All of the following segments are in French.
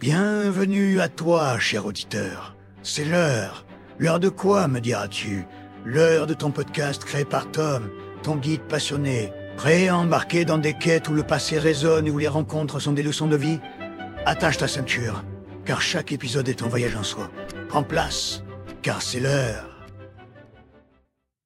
Bienvenue à toi, cher auditeur. C'est l'heure. L'heure de quoi, me diras-tu? L'heure de ton podcast créé par Tom, ton guide passionné, prêt à embarquer dans des quêtes où le passé résonne et où les rencontres sont des leçons de vie? Attache ta ceinture, car chaque épisode est un voyage en soi. Prends place, car c'est l'heure.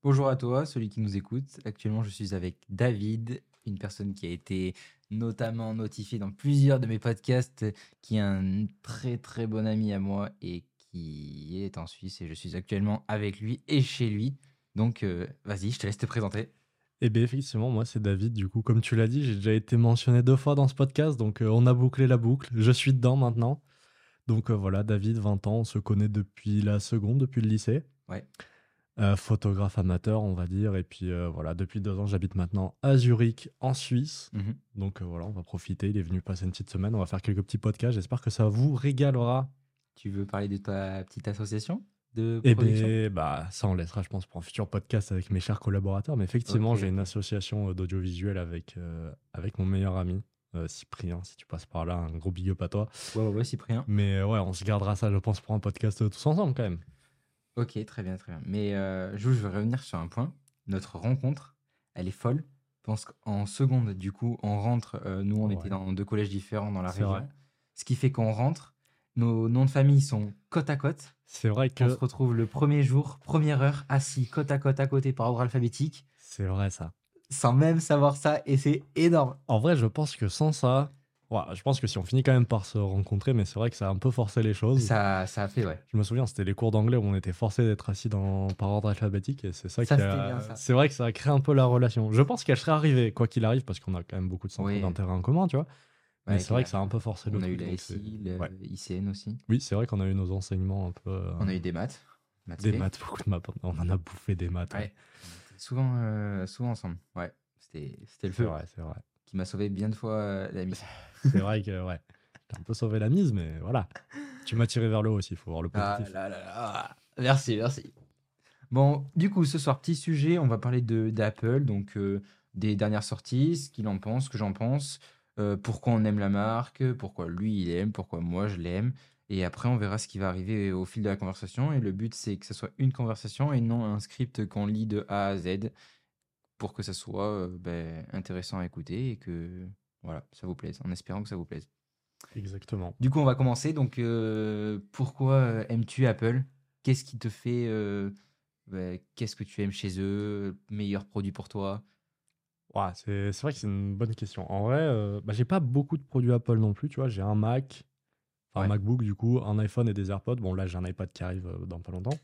Bonjour à toi, celui qui nous écoute. Actuellement, je suis avec David, une personne qui a été notamment notifiée dans plusieurs de mes podcasts, qui est un très très bon ami à moi et qui est en Suisse. Et je suis actuellement avec lui et chez lui. Donc, euh, vas-y, je te laisse te présenter. Eh bien, effectivement, moi, c'est David. Du coup, comme tu l'as dit, j'ai déjà été mentionné deux fois dans ce podcast. Donc, euh, on a bouclé la boucle. Je suis dedans maintenant. Donc, euh, voilà, David, 20 ans. On se connaît depuis la seconde, depuis le lycée. Ouais. Euh, photographe amateur, on va dire. Et puis, euh, voilà, depuis deux ans, j'habite maintenant à Zurich, en Suisse. Mhm. Donc, euh, voilà, on va profiter. Il est venu passer une petite semaine. On va faire quelques petits podcasts. J'espère que ça vous régalera. Tu veux parler de ta petite association de Et production? bien, bah, ça, on laissera, je pense, pour un futur podcast avec mes chers collaborateurs. Mais effectivement, j'ai une association d'audiovisuel avec, avec mon meilleur ami, euh, Cyprien. Si tu passes par là, un gros big up à toi. Ouais, ouais, Cyprien. Mais ouais, on se gardera ça, je pense, pour un podcast tous ensemble quand même. Ok, très bien, très bien. Mais euh, je veux revenir sur un point. Notre rencontre, elle est folle. Je pense qu'en seconde, du coup, on rentre. euh, nous, on Ouais. était dans deux collèges différents dans la C'est région. vrai. Ce qui fait qu'on rentre. Nos noms de famille sont côte à côte. C'est vrai On se que retrouve le premier jour, première heure, assis côte à côte à côté par ordre alphabétique, c'est vrai ça. sans même savoir ça. Et c'est énorme. En vrai, je pense que sans ça, ouais, je pense que si on finit quand même par se rencontrer, mais c'est vrai que ça a un peu forcé les choses. Ça, ça a fait, ouais. Je me souviens, c'était les cours d'anglais où on était forcé d'être assis dans, par ordre alphabétique et c'est ça, Ça, qui a. C'est vrai que ça a créé un peu la relation. Je pense qu'elle serait arrivée, quoi qu'il arrive, parce qu'on a quand même beaucoup de centres Oui. d'intérêt en commun, tu vois. Mais Ouais, c'est vrai que ça a un peu forcé le On a eu la SI, c'est- le ouais. ICN aussi. Oui, c'est vrai qu'on a eu nos enseignements un peu. euh, On a eu des maths. des maths, beaucoup de maths. On en a bouffé des maths. Ouais. On était Souvent, euh, souvent ensemble. Ouais. C'était le C'est feu vrai, c'est vrai. Qui m'a sauvé bien de fois euh, la mise. C'est vrai que, ouais. T'as un peu sauvé la mise, mais voilà. Tu m'as tiré vers le haut aussi, il faut voir le Ah positif. là là là. Merci, merci. Bon, du coup, ce soir, petit sujet, on va parler de d'Apple, donc euh, des dernières sorties, ce qu'il en pense, ce que j'en pense, euh, pourquoi on aime la marque, pourquoi lui il aime, pourquoi moi je l'aime. Et après, on verra ce qui va arriver au fil de la conversation. Et le but, c'est que ce soit une conversation et non un script qu'on lit de A à Z pour que ça soit euh, ben, intéressant à écouter et que voilà, ça vous plaise, en espérant que ça vous plaise. Exactement. Du coup, on va commencer. Donc, euh, pourquoi euh, aimes-tu Apple? Qu'est-ce qui te fait bah, Qu'est-ce que tu aimes chez eux? Meilleur produit pour toi? Ouais, c'est vrai que c'est une bonne question. En vrai, bah, j'ai pas beaucoup de produits Apple non plus, tu vois. J'ai un Mac, un Ouais. MacBook du coup, un iPhone et des AirPods. Bon, là, j'ai un iPad qui arrive dans pas longtemps.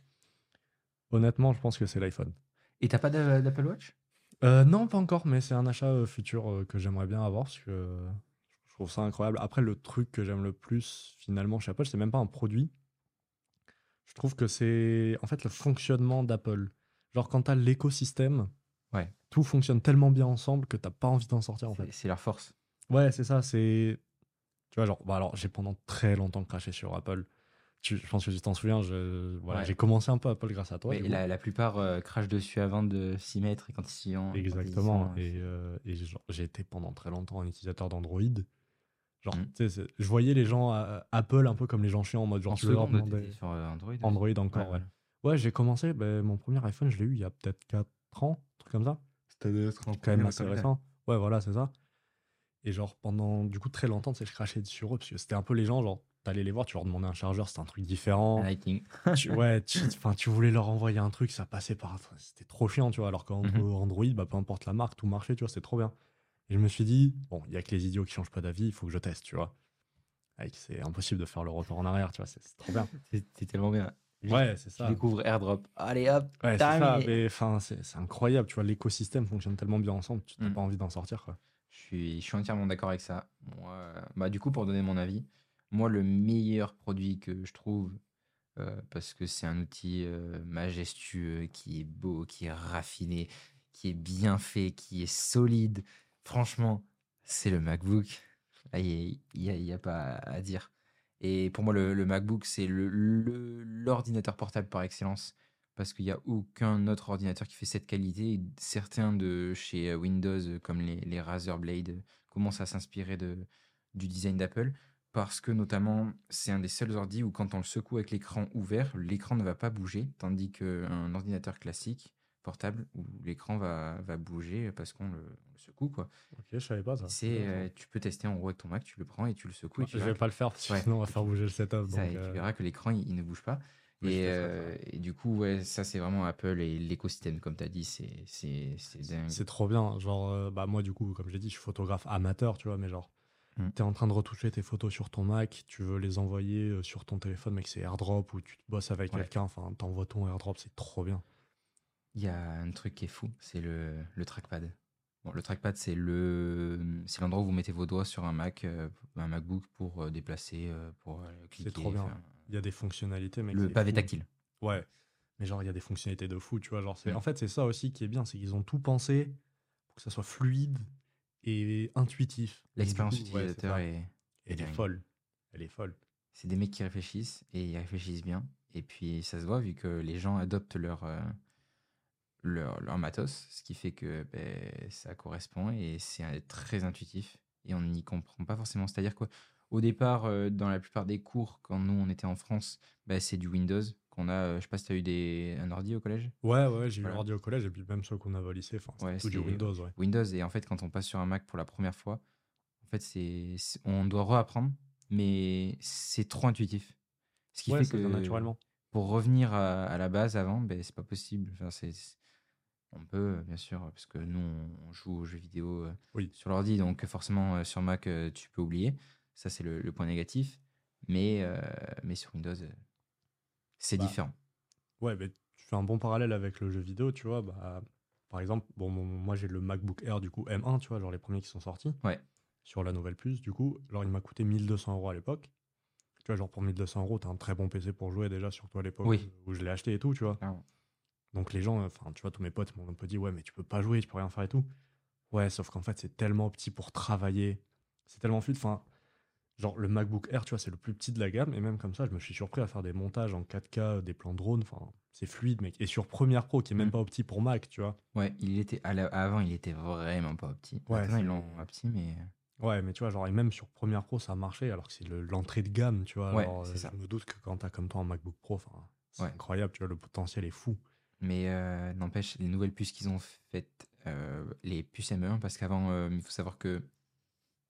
Honnêtement, je pense que c'est l'iPhone. Et t'as pas d'a- d'Apple Watch? Euh, non, pas encore, mais c'est un achat euh, futur euh, que j'aimerais bien avoir parce que je trouve ça incroyable. Après, le truc que j'aime le plus finalement chez Apple, c'est même pas un produit. Je trouve que c'est en fait le fonctionnement d'Apple. Genre, quand t'as l'écosystème, Ouais. tout fonctionne tellement bien ensemble que t'as pas envie d'en sortir en fait. C'est- C'est leur force. Ouais, c'est ça, c'est. Tu vois, genre, bah alors, j'ai pendant très longtemps craché sur Apple. Tu, je pense que tu t'en souviens, je, voilà, Ouais. j'ai commencé un peu Apple grâce à toi. Mais la, la plupart euh, crachent dessus avant de s'y mettre et quand ils s'y ont. ils Exactement. sont, Et, euh, et j'ai été pendant très longtemps un utilisateur d'Android. Genre, Mm. tu sais, c'est- je voyais les gens à Apple un peu comme les gens chiants en mode genre, En tu leur sur euh, Android. aussi. Android encore, ouais. Ouais, j'ai commencé, ben, mon premier iPhone, je l'ai eu il y a peut-être 4 ans, un truc comme ça. C'était quand même assez récent. Ouais, voilà, c'est ça. Et genre, pendant du coup très longtemps, tu sais, je crachais sur eux parce que c'était un peu les gens, genre, t'allais les voir, tu leur demandais un chargeur, c'était un truc différent. Lighting. tu, ouais, tu, enfin, tu voulais leur envoyer un truc, ça passait par. C'était trop chiant, tu vois. Alors qu'en Mhm. Bah, peu importe la marque, tout marchait, tu vois, c'était trop bien. Et je me suis dit, bon, il y a que les idiots qui changent pas d'avis, il faut que je teste, tu vois. C'est impossible de faire le retour en arrière, tu vois, c'est c'est trop bien. C'est c'est tellement bien. Ouais, c'est Tu ça. découvres AirDrop. Allez hop. Ouais, c'est ça. Mais enfin, c'est c'est incroyable, tu vois, l'écosystème fonctionne tellement bien ensemble, tu n'as Mm. pas envie d'en sortir, quoi. Je suis, je suis entièrement d'accord avec ça. Moi, euh, bah, du coup, pour donner mon avis, moi, le meilleur produit que je trouve, euh, parce que c'est un outil euh, majestueux, qui est beau, qui est raffiné, qui est bien fait, qui est solide, franchement, c'est le MacBook. Il n'y a, pas à dire. Et pour moi, le, MacBook, c'est l'ordinateur portable par excellence. Parce qu'il n'y a aucun autre ordinateur qui fait cette qualité. Certains de chez euh, Windows, comme les, les Razer commencent à s'inspirer du design d'Apple. Parce que notamment, c'est un des seuls ordi où quand on le secoue avec l'écran ouvert, l'écran ne va pas bouger, tandis qu'un ordinateur classique, portable, où l'écran va, va bouger parce qu'on le, secoue. Quoi. Ok, je savais pas ça. C'est, euh, tu peux tester en gros avec ton Mac, tu le prends et tu le secoues. tu je vais pas le faire que Ouais. sinon on va faire bouger le setup. ça, donc, et euh, tu verras que l'écran il, il ne bouge pas. oui, Et, euh, et du coup, ouais, ça c'est vraiment Apple et l'écosystème, comme tu as dit, c'est c'est- c'est dingue. C'est trop bien. Genre, bah, moi, du coup, comme j'ai dit, je suis photographe amateur, tu vois, mais genre, Mm. t'es en train de retoucher tes photos sur ton Mac, tu veux les envoyer euh, sur ton téléphone, mec, c'est AirDrop ou tu te bosses avec Ouais. quelqu'un, enfin, t'envoies ton AirDrop, c'est trop bien. Il y a un truc qui est fou, c'est le, le trackpad. Bon, le trackpad, c'est le, c'est l'endroit où vous mettez vos doigts sur un Mac, euh, un MacBook pour euh, déplacer, pour cliquer. trop bien. Il y a des fonctionnalités, mec. le c'est pavé fou. tactile. Ouais. Mais genre, il y a des fonctionnalités de fou, tu vois. Genre, c'est... Mm. En fait, c'est ça aussi qui est bien, c'est qu'ils ont tout pensé pour que ça soit fluide et intuitif. L'expérience ouais, utilisateur est, Elle est folle. Elle est folle. C'est des mecs qui réfléchissent et ils réfléchissent bien. Et puis ça se voit vu que les gens adoptent leur, euh, leur, leur matos, ce qui fait que ben, ça correspond et c'est euh, très intuitif et on n'y comprend pas forcément. C'est-à-dire quoi au départ, euh, dans la plupart des cours, quand nous on était en France, ben, c'est du Windows qu'on a. euh, je sais pas si tu as eu des, un ordi au collège? Ouais, ouais, j'ai eu Voilà. l'ordi au collège et puis même ceux qu'on avait au lycée, enfin, c'était Ouais, tout du Windows, ouais. Windows et en fait quand on passe sur un Mac pour la première fois, en fait c'est c'est- on doit reapprendre, mais c'est trop intuitif. Ce qui Ouais, fait ça que vient naturellement. pour revenir à, à la base avant, ben, c'est pas possible. Enfin, c'est, c'est- on peut, bien sûr, parce que nous, on joue aux jeux vidéo euh, Oui. sur l'ordi, donc forcément, euh, sur Mac, euh, tu peux oublier. Ça, c'est le, le point négatif. Mais, euh, mais sur Windows, euh, c'est Bah, différent. Ouais, mais tu fais un bon parallèle avec le jeu vidéo, tu vois. Bah, par exemple, bon, moi j'ai le MacBook Air du coup M1, tu vois, genre les premiers qui sont sortis. Ouais. Sur la nouvelle puce, du coup, alors il m'a coûté 1200 euros à l'époque. Tu vois, genre pour 1200 euros, t'as un très bon PC pour jouer déjà, surtout à l'époque Oui. où je l'ai acheté et tout, tu vois. Donc les gens, enfin, tu vois, tous mes potes m'ont un peu dit, ouais, mais tu peux pas jouer, tu peux rien faire et tout. Ouais, sauf qu'en fait, c'est tellement petit pour travailler. C'est tellement fluide. Enfin, genre le MacBook Air, tu vois, c'est le plus petit de la gamme. Et même comme ça, je me suis surpris à faire des montages en 4K, des plans drone. Enfin, c'est fluide, mec. Et sur Premiere Pro, qui est même Mm. pas opti pour Mac, tu vois. Ouais, il était, à la- avant, il était vraiment pas petit. Ouais, Maintenant, ils l'ont petit, mais. Ouais, mais tu vois, genre, et même sur Premiere Pro, ça a marché, alors que c'est le- l'entrée de gamme, tu vois. Ouais, Alors, c'est euh, ça. Je me doute que quand t'as comme toi un MacBook Pro, enfin, c'est Ouais. incroyable, tu vois, le potentiel est fou. Mais euh, n'empêche, les nouvelles puces qu'ils ont faites, euh, les puces M1, parce qu'avant, euh, il faut savoir que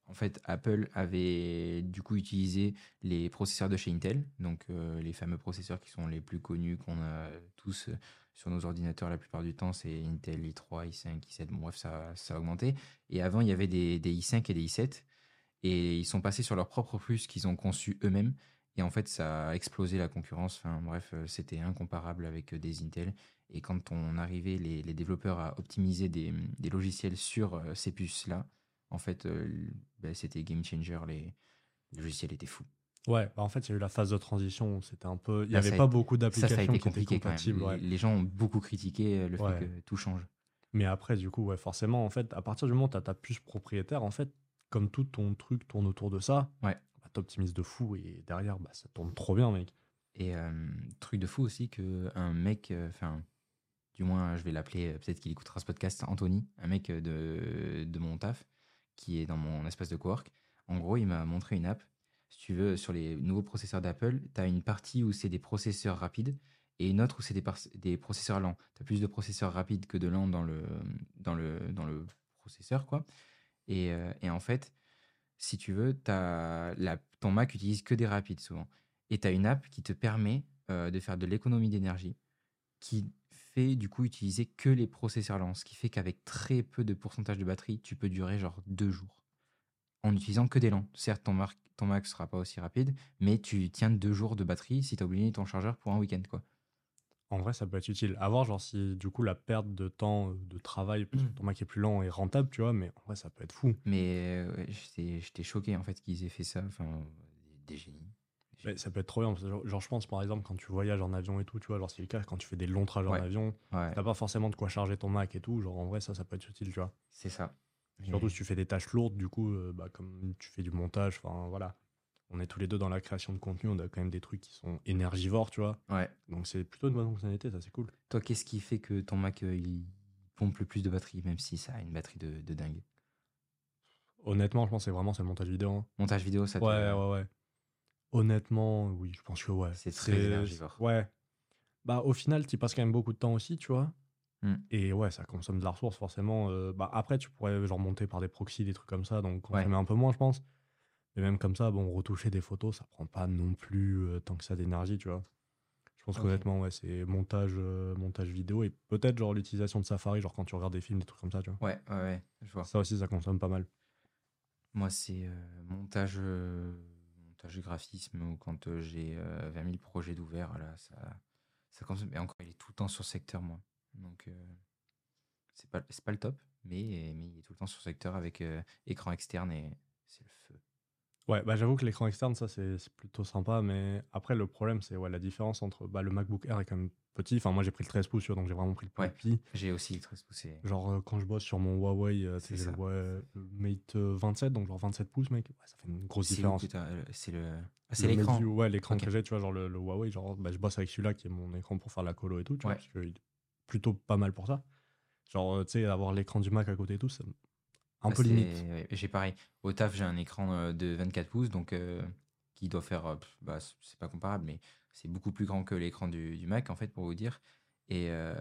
en fait, Apple avait du coup utilisé les processeurs de chez Intel, donc euh, les fameux processeurs qui sont les plus connus qu'on a tous euh, sur nos ordinateurs la plupart du temps, c'est Intel i3, i5, i7, bon, bref, ça, a augmenté. Et avant, il y avait des, des i5 et des i7, et ils sont passés sur leurs propres puces qu'ils ont conçues eux-mêmes. Et en fait, ça a explosé la concurrence. Enfin, bref, euh, c'était incomparable avec des Intel. Et quand on arrivait, les, développeurs, à optimiser des, logiciels sur ces puces-là, en fait, euh, ben, c'était game changer. Les, les logiciels étaient fous. Ouais, bah en fait, il y a eu la phase de transition c'était un peu. Il n'y avait pas été- beaucoup d'applications qui étaient compatibles. ouais. Les, gens ont beaucoup critiqué euh, le Ouais. fait que tout change. Mais après, du coup, ouais, forcément, en fait, à partir du moment où tu as ta puce propriétaire, en fait, comme tout ton truc tourne autour de ça, Ouais. bah, t'optimises de fou et derrière, bah, ça tourne trop bien, mec. Et euh, truc de fou aussi que un mec, euh, enfin, du moins, je vais l'appeler, peut-être qu'il écoutera ce podcast, Anthony, un mec de, de mon taf, qui est dans mon espace de cowork. En gros, il m'a montré une app. Si tu veux, sur les nouveaux processeurs d'Apple, tu as une partie où c'est des processeurs rapides et une autre où c'est des, processeurs lents. Tu as plus de processeurs rapides que de lents dans le, dans le, dans le processeur, quoi. Et, euh, en fait, si tu veux, la, ton Mac utilise que des rapides souvent. Et tu as une app qui te permet euh, de faire de l'économie d'énergie, qui fait du coup utiliser que les processeurs lents, ce qui fait qu'avec très peu de pourcentage de batterie, tu peux durer genre deux jours en utilisant que des lents. Certes, ton, Mac ton Mac sera pas aussi rapide, mais tu tiens deux jours de batterie si tu as oublié ton chargeur pour un week-end. quoi. En vrai, ça peut être utile. À voir, genre, si du coup, la perte de temps euh, de travail, parce que ton Mac est plus lent et rentable, tu vois, mais en vrai, ça peut être fou. Mais euh, ouais, j'étais j'étais choqué en fait qu'ils aient fait ça. Enfin, des génies. Mais ça peut être trop bien. parce que genre, genre, je pense, par exemple, quand tu voyages en avion et tout, tu vois, genre, c'est le cas, quand tu fais des longs trajets Ouais. en avion, Ouais, t'as pas forcément de quoi charger ton Mac et tout. Genre, en vrai, ça, ça peut être utile, tu vois. c'est ça. Surtout si tu fais des tâches lourdes, du coup, euh, bah, comme tu fais du montage, enfin voilà. On est tous les deux dans la création de contenu, on a quand même des trucs qui sont énergivores, tu vois. Ouais. Donc c'est plutôt une bonne fonctionnalité, ça c'est cool. Toi, qu'est-ce qui fait que ton Mac euh, il pompe le plus de batterie, même si ça a une batterie de, de dingue? Honnêtement, je pense que c'est vraiment c'est le montage vidéo. hein. Montage vidéo, ça te- Ouais, ouais, ouais. Honnêtement, oui, je pense que ouais. C'est très énergivore. Ouais. Bah, au final, tu passes quand même beaucoup de temps aussi, tu vois. Hmm. Et ouais, ça consomme de la ressource, forcément. euh, bah, après, tu pourrais genre monter par des proxys, des trucs comme ça, donc on Ouais. un peu moins, je pense. Mais même comme ça, bon, retoucher des photos, ça prend pas non plus euh, tant que ça d'énergie, tu vois. Je pense Ok. qu'honnêtement, ouais, c'est montage, euh, montage vidéo et peut-être genre l'utilisation de Safari, genre quand tu regardes des films, des trucs comme ça, tu vois. Ouais, ouais, ouais, je vois. Ça aussi, ça consomme pas mal. Moi, c'est montage, montage graphisme ou quand euh, j'ai euh, 20 000 projets d'ouvert, là, ça, ça consomme. Encore, il est tout le temps sur secteur, moi. Donc, euh, c'est pas, pas le top, mais, mais il est tout le temps sur secteur avec euh, écran externe et c'est le feu. Ouais, bah j'avoue que l'écran externe, ça c'est c'est plutôt sympa, mais après le problème c'est ouais, la différence entre bah, le MacBook Air est quand même petit, enfin moi j'ai pris le 13 pouces, tu vois, donc j'ai vraiment pris le plus Ouais. petit. J'ai aussi le 13 poussé. Genre euh, quand je bosse sur mon Huawei, euh, C'est c'est ça. le, le Mate euh, 27, donc genre 27 pouces mec, ouais, ça fait une grosse C'est où différence. que t'as- euh, C'est le. Ah, c'est Le l'écran. View, Ouais, l'écran Ok. que j'ai, tu vois, genre le, le Huawei, genre bah, je bosse avec celui-là qui est mon écran pour faire la colo et tout, tu vois, Ouais. parce qu'il est plutôt pas mal pour ça. Genre, euh, tu sais, avoir l'écran du Mac à côté et tout, c'est un Bah, peu limite. J'ai pareil. Au taf, j'ai un écran euh, de 24 pouces, donc euh, qui doit faire. euh, bah, c'est pas comparable, mais c'est beaucoup plus grand que l'écran du, du Mac, en fait, pour vous dire. Et, euh,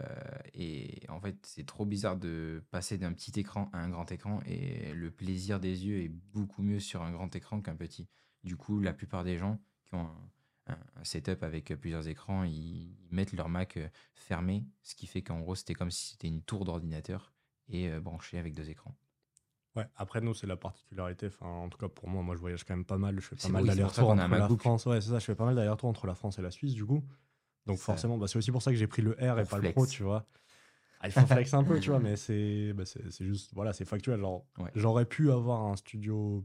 et en fait, c'est trop bizarre de passer d'un petit écran à un grand écran, et le plaisir des yeux est beaucoup mieux sur un grand écran qu'un petit. Du coup, la plupart des gens qui ont un, un- setup avec plusieurs écrans, ils, mettent leur Mac fermé, ce qui fait qu'en gros, c'était comme si c'était une tour d'ordinateur et branché avec deux écrans. Ouais, après nous, c'est la particularité. Enfin, en tout cas, pour moi, moi, je voyage quand même pas mal. Je fais pas mal un entre la. France. Ouais, c'est ça. Je fais pas mal d'allers-retours entre la France et la Suisse, du coup. Donc forcément, bah, c'est aussi pour ça que j'ai pris le R et pas le. Pro, tu vois. Ah, il faut flex un peu, tu vois, mais c'est bah, juste, voilà, c'est factuel. Ouais. j'aurais pu avoir un studio,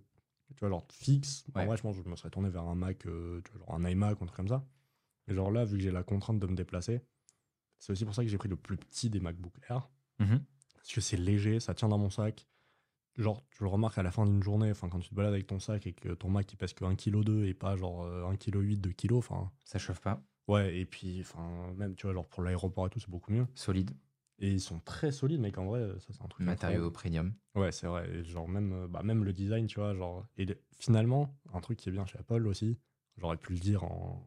tu vois, genre fixe. En Ouais. vrai, je pense que je me serais tourné vers un Mac, euh, tu vois, genre un iMac un truc comme ça. Et genre là, vu que j'ai la contrainte de me déplacer, c'est aussi pour ça que j'ai pris le plus petit des MacBook Air. Mhm. Parce que c'est léger, ça tient dans mon sac. Genre, tu le remarques à la fin d'une journée, enfin, quand tu te balades avec ton sac et que ton Mac il pèse que 1,2 kg et pas genre euh, 1,8 kg, 2 kg, enfin. Ça chauffe pas. Ouais, et puis, enfin, même, tu vois, genre pour l'aéroport et tout, c'est beaucoup mieux. Solide. Et ils sont très solides, mec, en vrai, ça c'est un truc. Matériaux premium. Ouais, c'est vrai. Et genre, même, euh, bah, même le design, tu vois, genre. Et le- finalement, un truc qui est bien chez Apple aussi, j'aurais pu le dire en,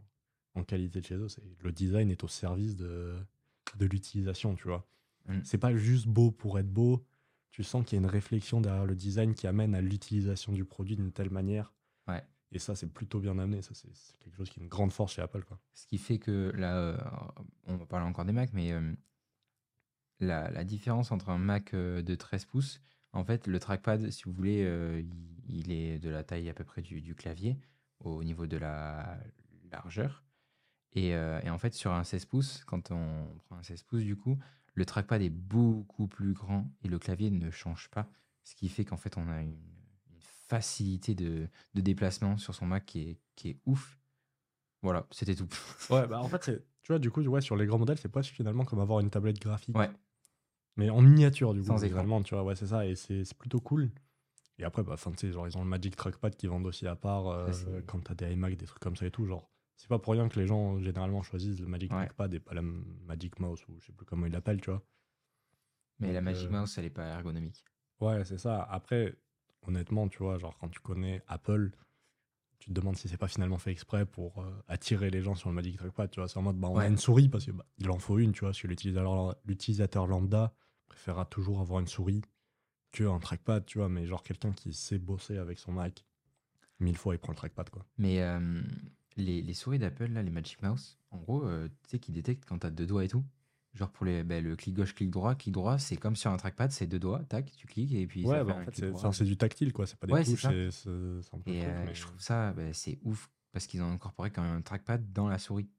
en qualité de chez eux, c'est le design est au service de, de l'utilisation, tu vois. Mm. C'est pas juste beau pour être beau. Tu sens qu'il y a une réflexion derrière le design qui amène à l'utilisation du produit d'une telle manière. Ouais. Et ça, c'est plutôt bien amené. Ça, c'est quelque chose qui est une grande force chez Apple, quoi. Ce qui fait que là, euh, on va parler encore des Mac, mais euh, la, la différence entre un Mac euh, de 13 pouces, en fait, le trackpad, si vous voulez, il, il est de la taille à peu près du, du clavier au niveau de la largeur. Et, et en fait, sur un 16 pouces, quand on prend un 16 pouces, du coup, le trackpad est beaucoup plus grand et le clavier ne change pas. Ce qui fait qu'en fait, on a une, une facilité de, de déplacement sur son Mac qui est, qui est ouf. Voilà, c'était tout. Ouais, bah en fait, tu vois, du coup, ouais, sur les grands modèles, c'est pas finalement comme avoir une tablette graphique. Ouais. Mais en miniature, du coup, Sans écran. visuellement, tu vois, ouais, c'est ça, et c'est plutôt cool. Et après, bah, sais, genre, ils ont le Magic Trackpad qui vendent aussi à part euh, quand t'as des iMac, des trucs comme ça et tout. Genre, c'est pas pour rien que les gens, généralement, choisissent le Magic Ouais. Trackpad et pas la Magic Mouse, ou je sais plus comment ils l'appellent, tu vois. Mais la Magic euh, Mouse, elle est pas ergonomique. Ouais, c'est ça. Après, honnêtement, tu vois, genre, quand tu connais Apple, tu te demandes si c'est pas finalement fait exprès pour euh, attirer les gens sur le Magic Trackpad, tu vois. C'est en mode, bah, on a une souris parce que bah, il en faut une, tu vois, parce que l'utilisateur lambda préférera toujours avoir une souris qu'un trackpad, tu vois, mais genre quelqu'un qui sait bosser avec son Mac, mille fois il prend le trackpad, quoi. Mais euh, les, les souris d'Apple, là, les Magic Mouse, en gros, euh, tu sais, qui détectent quand t'as deux doigts et tout. Genre pour les, ben, le clic gauche, clic droit. Clic droit, c'est comme sur un trackpad, c'est deux doigts, tac, tu cliques et puis ça ouais, fait bah, un en fait, clic c'est droit. enfin, c'est du tactile, quoi. C'est pas des Ouais, c'est ça. c'est- un peu Et truc, euh, mais- je trouve ça, ben, c'est ouf parce qu'ils ont incorporé quand même un trackpad dans la souris.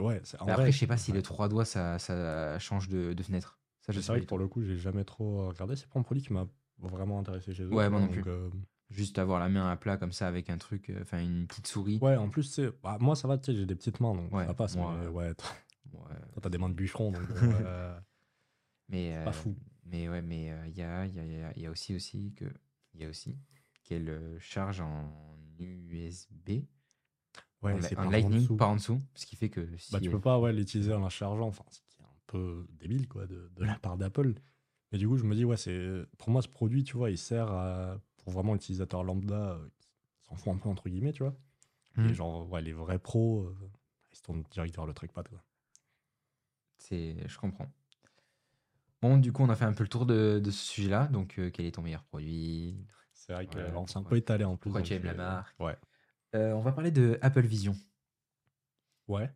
Ouais, c'est en après, vrai, je sais pas si ouais. les trois doigts, ça, ça change de, de fenêtre. Ça, je C'est vrai pas que pour le coup, j'ai jamais trop regardé. C'est pas un produit qui m'a vraiment intéressé chez eux. Ouais, moi non plus. euh. Juste avoir la main à plat comme ça avec un truc, euh, enfin une petite souris. Ouais, en plus, bah, moi ça va, tu sais, j'ai des petites mains, donc Ouais, ça passe. moi, mais euh, ouais, t'as des mains de bûcheron, donc euh, mais pas fou. Mais ouais, mais euh, il y, a, y, a, y a- aussi, aussi que il y a aussi qu'elle euh, charge en USB, Ouais, en, c'est en par en Lightning, dessous. pas en dessous, ce qui fait que si Bah, tu peux pas ouais, l'utiliser en la chargeant, enfin, ce qui est un peu débile quoi, de, de la part d'Apple. Mais du coup, je me dis, ouais, c'est pour moi, ce produit, tu vois, il sert à pour vraiment l'utilisateur lambda euh, qui s'en fout un peu, entre guillemets, tu vois. Mhm. Et genre, ouais, les vrais pros, euh, ils se tournent direct vers le trackpad. Quoi. C'est, je comprends. Bon, du coup, on a fait un peu le tour de, de ce sujet-là. Donc, euh, quel est ton meilleur produit? C'est vrai que Ouais, alors, c'est un peu étalé en plus. Pourquoi tu aimes la marque? Ouais. Euh, On va parler de Apple Vision. Ouais.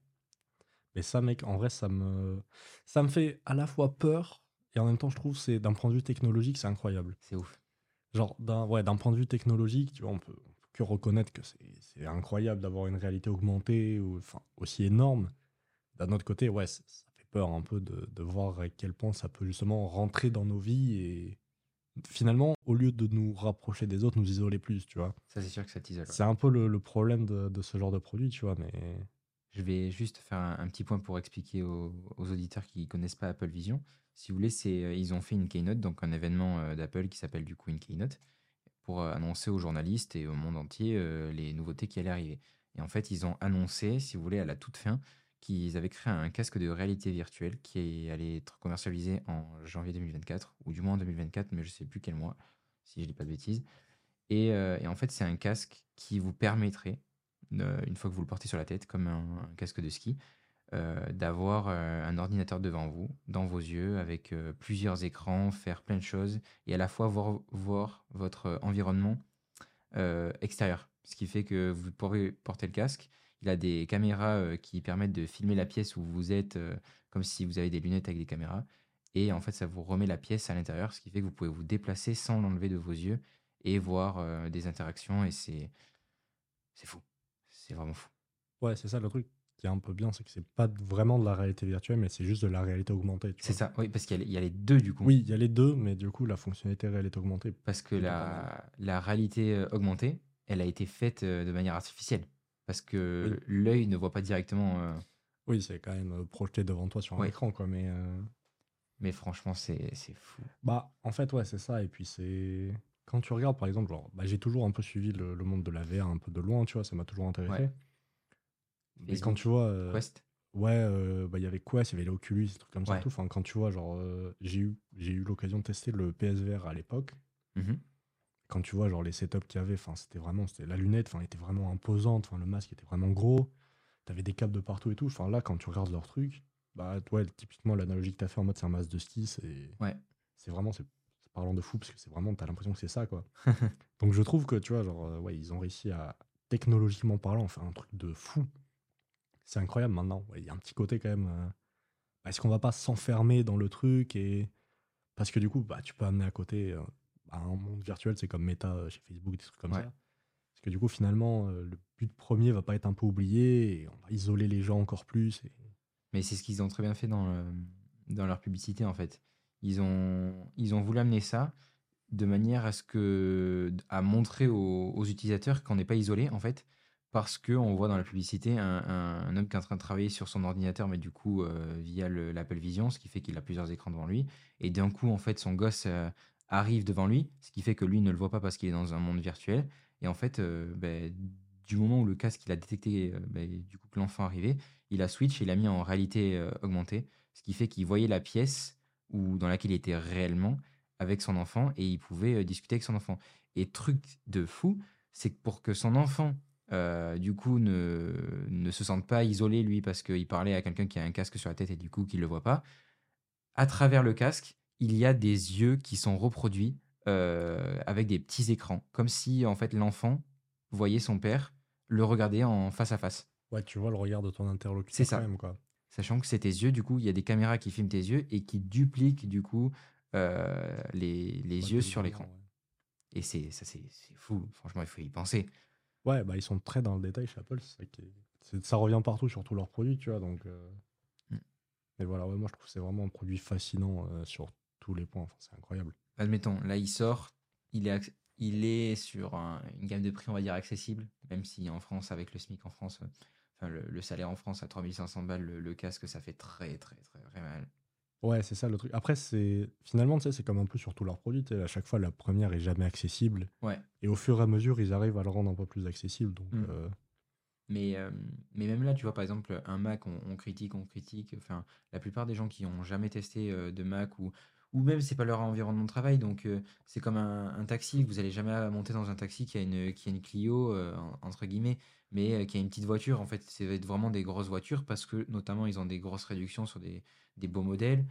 Mais ça, mec, en vrai, ça me, ça me fait à la fois peur et en même temps, je trouve, c'est d'un point de vue technologique, c'est incroyable. C'est ouf. Genre, d'un ouais, d'un point de vue technologique, tu vois, on peut, que reconnaître que c'est incroyable d'avoir une réalité augmentée ou, enfin, aussi énorme. D'un autre côté, ouais, ça fait peur un peu de, de voir à quel point ça peut justement rentrer dans nos vies et finalement, au lieu de nous rapprocher des autres, nous isoler plus, tu vois. Ça, c'est sûr que ça t'isole. C'est un peu le, le problème de, de ce genre de produit, tu vois, mais Je vais juste faire un, petit point pour expliquer aux, auditeurs qui connaissent pas Apple Vision. Si vous voulez, euh, ils ont fait une keynote, donc un événement euh, d'Apple qui s'appelle du coup une keynote, pour euh, annoncer aux journalistes et au monde entier les nouveautés qui allaient arriver. Et en fait, ils ont annoncé, si vous voulez, à la toute fin, qu'ils avaient créé un casque de réalité virtuelle qui allait être commercialisé en janvier 2024, ou du moins en 2024, mais je sais plus quel mois, si je dis pas de bêtises. Et, en fait, c'est un casque qui vous permettrait, une fois que vous le portez sur la tête, comme un, casque de ski, euh, d'avoir euh, un ordinateur devant vous, dans vos yeux, avec euh, plusieurs écrans, faire plein de choses, et à la fois voir, votre environnement extérieur. Ce qui fait que vous pourrez porter le casque. Il a des caméras qui permettent de filmer la pièce où vous êtes, comme si vous avez des lunettes avec des caméras. Et en fait, ça vous remet la pièce à l'intérieur, ce qui fait que vous pouvez vous déplacer sans l'enlever de vos yeux et voir des interactions. Et c'est fou. C'est vraiment fou. ouais, c'est ça le truc qui est un peu bien, c'est que c'est pas vraiment de la réalité virtuelle, mais c'est juste de la réalité augmentée. C'est ça, oui, parce qu'il y, a les- il y a les deux du coup. Oui, il y a les deux, mais du coup, la fonctionnalité réalité augmentée. Parce que la, la réalité euh, augmentée, elle a été faite euh, de manière artificielle. Parce que Oui. l'œil ne voit pas directement. euh, Oui, c'est quand même projeté devant toi sur un Ouais. écran, quoi. Mais euh, mais franchement, c'est c'est fou. bah, en fait, ouais, c'est ça. Et puis c'est quand tu regardes, par exemple, genre, bah, j'ai toujours un peu suivi le, le monde de la VR un peu de loin, tu vois, ça m'a toujours intéressé. Ouais. Mais quand tu vois, euh, Quest ouais, euh, bah, il y avait Quest, il y avait l'Oculus, des trucs comme ça. Ouais. Tout. Enfin, quand tu vois, genre, euh, j'ai eu, eu l'occasion de tester le PSVR à l'époque. Mhm. quand tu vois genre les setups qu'il y avait, c'était vraiment c'était la lunette, était vraiment imposante, le masque était vraiment gros. T'avais des câbles de partout et tout. Enfin là quand tu regardes leur truc, bah ouais, typiquement l'analogie que t'as fait en mode c'est un masque de ski, c'est Ouais. c'est vraiment c'est parlant de fou parce que c'est vraiment t'as l'impression que c'est ça quoi. Donc je trouve que tu vois genre euh, ouais ils ont réussi à technologiquement parlant faire un truc de fou. C'est incroyable maintenant. Ouais, Il y a un petit côté quand même. euh, Est-ce qu'on va pas s'enfermer dans le truc et parce que du coup bah tu peux amener à côté euh, bah, un monde virtuel c'est comme Meta euh, chez Facebook des trucs comme Ouais. ça. Parce que du coup finalement le but premier va pas être un peu oublié et on va isoler les gens encore plus. Et... Mais c'est ce qu'ils ont très bien fait dans, le- dans leur publicité, en fait. Ils ont, ils ont voulu amener ça de manière à ce que à montrer aux, utilisateurs qu'on n'est pas isolé, en fait, parce qu'on voit dans la publicité un, homme qui est en train de travailler sur son ordinateur, mais du coup, euh, via le- l'Apple Vision, ce qui fait qu'il a plusieurs écrans devant lui. Et d'un coup, en fait, son gosse euh, arrive devant lui, ce qui fait que lui ne le voit pas parce qu'il est dans un monde virtuel. Et en fait, euh, ben, du moment où le casque il a détecté ben, du coup que l'enfant arrivait, il a switch et il a mis en réalité augmentée, ce qui fait qu'il voyait la pièce où, dans laquelle il était réellement avec son enfant et il pouvait euh, discuter avec son enfant. Et truc de fou, c'est que pour que son enfant, euh, du coup, ne, ne se sente pas isolé, lui, parce qu'il parlait à quelqu'un qui a un casque sur la tête et du coup, qui ne le voit pas, à travers le casque, il y a des yeux qui sont reproduits euh, avec des petits écrans, comme si, en fait, l'enfant voyait son père le regarder en face à face. Ouais tu vois le regard de ton interlocuteur C'est ça. quand même quoi. Sachant que c'est tes yeux, du coup, il y a des caméras qui filment tes yeux et qui dupliquent, du coup, euh, les, les Ouais, yeux sur l'écran. ouais. Et c'est ça, c'est c'est fou. Franchement, il faut y penser. Ouais, bah ils sont très dans le détail chez Apple, c'est ça qui est- c'est- ça revient partout sur tous leurs produits, tu vois, donc... euh, Mm. Mais voilà, ouais, moi je trouve que c'est vraiment un produit fascinant euh, sur tous les points, enfin, c'est incroyable. Admettons, là, il sort, il est, il est sur un- une gamme de prix, on va dire, accessible, même si en France, avec le SMIC en France, enfin, le, le salaire en France à 3500 balles, le, le casque, ça fait très, très, très, très mal. Ouais, c'est ça le truc. Après, c'est finalement, tu sais, c'est comme un peu sur tous leurs produits, à chaque fois, la première est jamais accessible, Ouais. et au fur et à mesure, ils arrivent à le rendre un peu plus accessible, donc... Mm. euh, Mais, euh, mais même là, tu vois, par exemple, un Mac, on, on critique, on critique. Enfin, la plupart des gens qui ont jamais testé euh, de Mac ou, ou même c'est pas leur environnement de travail. Donc euh, c'est comme un, taxi. Vous allez jamais monter dans un taxi qui a une, qui a une Clio, euh, en- entre guillemets, mais euh, qui a une petite voiture. En fait, va être vraiment des grosses voitures parce que notamment ils ont des grosses réductions sur des, des beaux modèles.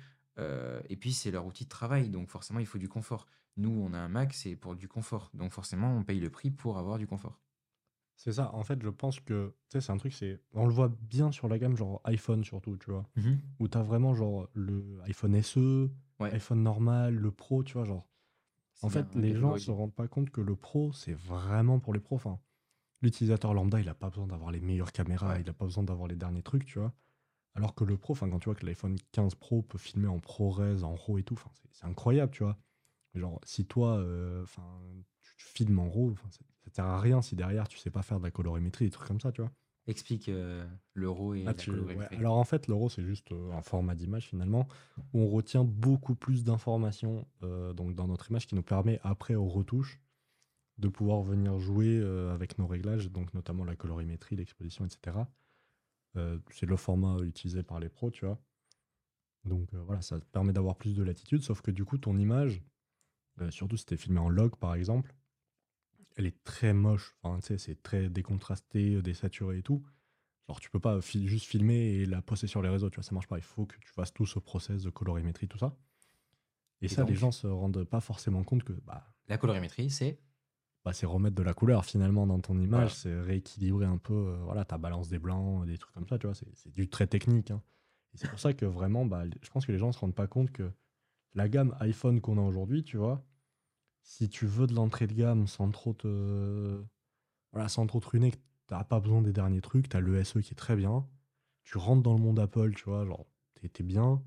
et puis c'est leur outil de travail. Donc forcément, il faut du confort. Nous, on a un Mac, c'est pour du confort. Donc forcément, on paye le prix pour avoir du confort. C'est ça, en fait, je pense que, tu sais, c'est un truc, c'est. On le voit bien sur la gamme, genre iPhone surtout, tu vois. Où t'as vraiment, genre, le iPhone SE, Ouais. iPhone normal, le Pro, tu vois, genre. En C'est fait, les gens catégorique. se rendent pas compte que le Pro, c'est vraiment pour les pros. Enfin, l'utilisateur lambda, il a pas besoin d'avoir les meilleures caméras, Ouais. il a pas besoin d'avoir les derniers trucs, tu vois. Alors que le Pro, enfin, quand tu vois que l'iPhone 15 Pro peut filmer en ProRes, en RAW et tout, c'est- c'est incroyable, tu vois. Genre, si toi, euh, tu, tu filmes en RAW, enfin, ça, sert à rien si derrière tu sais pas faire de la colorimétrie, des trucs comme ça, tu vois. Explique euh, l'euro et Ah, la tu- colorimétrie. ouais, Alors en fait, l'euro, c'est juste euh, un format d'image finalement, où on retient beaucoup plus d'informations euh, donc dans notre image qui nous permet après aux retouches de pouvoir venir jouer avec nos réglages, donc notamment la colorimétrie, l'exposition, etc. C'est le format utilisé par les pros, tu vois. Donc voilà, ça te permet d'avoir plus de latitude, sauf que du coup, ton image, surtout si t'es filmé en log par exemple, elle est très moche. Enfin, tu sais, c'est très décontrasté, euh, désaturé et tout. Genre, tu peux pas fi- juste filmer et la poster sur les réseaux, tu vois, ça marche pas. Il faut que tu fasses tout ce process de colorimétrie, tout ça. Et, Et ça, les gens se rendent pas forcément compte que bah, La colorimétrie, c'est bah, c'est remettre de la couleur finalement dans ton image, Voilà. c'est rééquilibrer un peu euh, voilà, ta balance des blancs, des trucs comme ça, tu vois, c'est c'est du très technique. hein. Et c'est pour ça que vraiment, bah, je pense que les gens se rendent pas compte que la gamme iPhone qu'on a aujourd'hui, tu vois, si tu veux de l'entrée de gamme sans trop te, voilà, sans trop te ruiner, que t'as pas besoin des derniers trucs, t'as le SE qui est très bien, tu rentres dans le monde Apple, tu vois, genre, t'es t'es bien.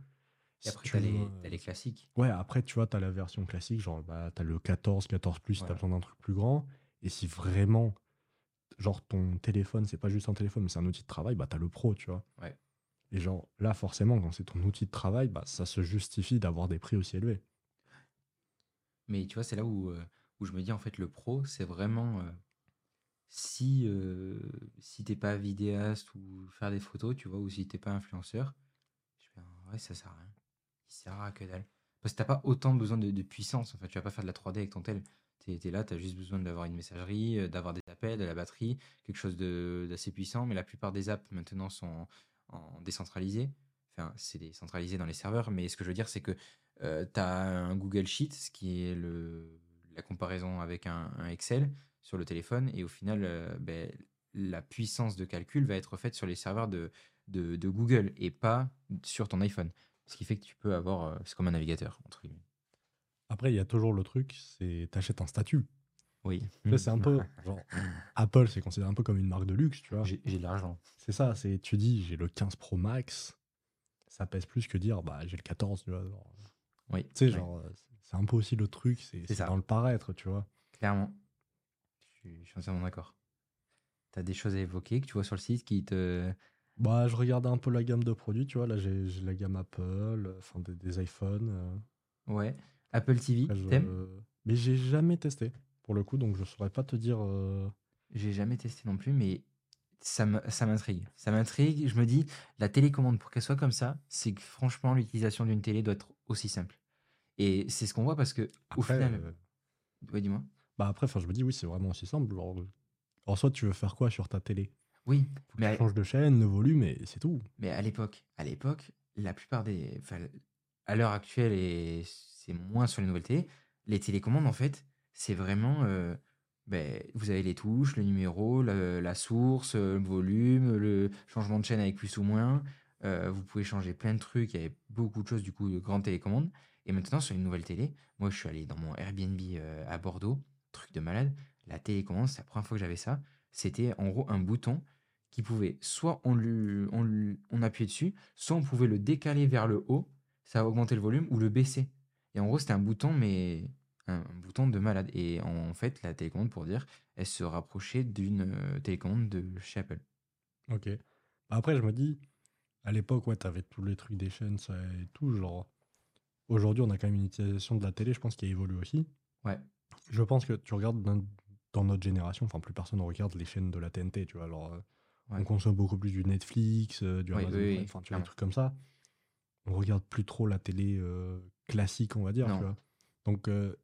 Et Si après, tu t'as les, t'as classiques. Ouais, après, tu vois, tu as la version classique, genre, bah, tu as le 14, 14 Plus si tu Voilà. as besoin d'un truc plus grand. Et si vraiment, genre, ton téléphone, c'est pas juste un téléphone, mais c'est un outil de travail, bah, tu as le Pro, tu vois. Ouais. Et genre, là, forcément, quand c'est ton outil de travail, bah, ça se justifie d'avoir des prix aussi élevés. Mais tu vois, c'est là où, euh, où je me dis, en fait, le pro, c'est vraiment. euh, si euh, si t'es pas vidéaste ou faire des photos, tu vois, ou si t'es pas influenceur, je fais, en vrai, ça sert à rien. Il sert à que dalle. Parce que t'as pas autant besoin de, puissance. En fait, tu vas pas faire de la 3D avec ton tel. T'es es là, t'as juste besoin d'avoir une messagerie, euh, d'avoir des appels, de la batterie, quelque chose d'assez puissant. Mais la plupart des apps maintenant sont en décentralisé. Enfin, c'est décentralisé dans les serveurs. Mais ce que je veux dire, c'est que tu as un Google Sheet, ce qui est le, la comparaison avec un, un Excel sur le téléphone. Et au final, euh, ben, la puissance de calcul va être faite sur les serveurs de, de, de Google et pas sur ton iPhone. Ce qui fait que tu peux avoir. euh, c'est comme un navigateur, entre guillemets. Après, il y a toujours le truc, c'est t'achètes un statut. Oui. C'est un peu, genre, Apple, c'est considéré un peu comme une marque de luxe, tu vois. J'ai j'ai de l'argent. C'est ça, c'est tu dis j'ai le 15 Pro Max, ça pèse plus que dire bah j'ai le 14, tu vois. genre. Oui. Tu sais, ouais, genre, euh, c'est un peu aussi le truc, c'est dans le paraître, tu vois. Clairement. Je suis, je suis entièrement d'accord. Tu as des choses à évoquer que tu vois sur le site qui te. Bah, je regardais un peu la gamme de produits, tu vois. Là, j'ai la gamme Apple, euh, enfin des, des iPhones. euh, Ouais. Apple TV, t'aimes? Mais j'ai jamais testé, pour le coup, donc je saurais pas te dire. euh, J'ai jamais testé non plus, mais ça m'intrigue. Ça m'intrigue. Je me dis, la télécommande, pour qu'elle soit comme ça, c'est que franchement, l'utilisation d'une télé doit être aussi simple. Et c'est ce qu'on voit parce que, au Après, final. euh, Ouais, dis-moi. bah après, je me dis, oui, c'est vraiment aussi simple. Genre, en soi, tu veux faire quoi sur ta télé? Oui, Faut que mais tu à, changes de chaîne, le volume, et c'est tout. mais à l'époque, à l'époque, la plupart des. Enfin, à l'heure actuelle, et c'est moins sur les nouvelles télé, les télécommandes, en fait, c'est vraiment. euh, ben, vous avez les touches, le numéro, la source, euh, le volume, le changement de chaîne avec plus ou moins. Euh, vous pouvez changer plein de trucs. Il y avait beaucoup de choses, du coup, de grandes télécommandes. Et maintenant, sur les nouvelles télé, moi, je suis allé dans mon Airbnb euh, à Bordeaux, truc de malade. La télécommande, c'est la première fois que j'avais ça. C'était en gros un bouton qui pouvait, soit on, on, on appuyait dessus, soit on pouvait le décaler vers le haut, ça va augmenter le volume, ou le baisser. Et en gros, c'était un bouton, mais un, un bouton de malade. Et en fait, la télécommande, pour dire, elle se rapprochait d'une euh, télécommande de chez Apple. Ok. Après, je me dis, à l'époque, ouais, t'avais tous les trucs des chaînes ça, et tout. Genre, aujourd'hui, on a quand même une utilisation de la télé, je pense, qui a évolué aussi. Ouais. Je pense que tu regardes dans, notre génération, enfin, plus personne ne regarde les chaînes de la TNT, tu vois. Alors, euh, Ouais. on consomme beaucoup plus du Netflix, euh, du Oui, Amazon oui, enfin, tu vois, des trucs comme ça. on regarde plus trop la télé euh, classique, on va dire. Non. Tu vois. Donc, euh,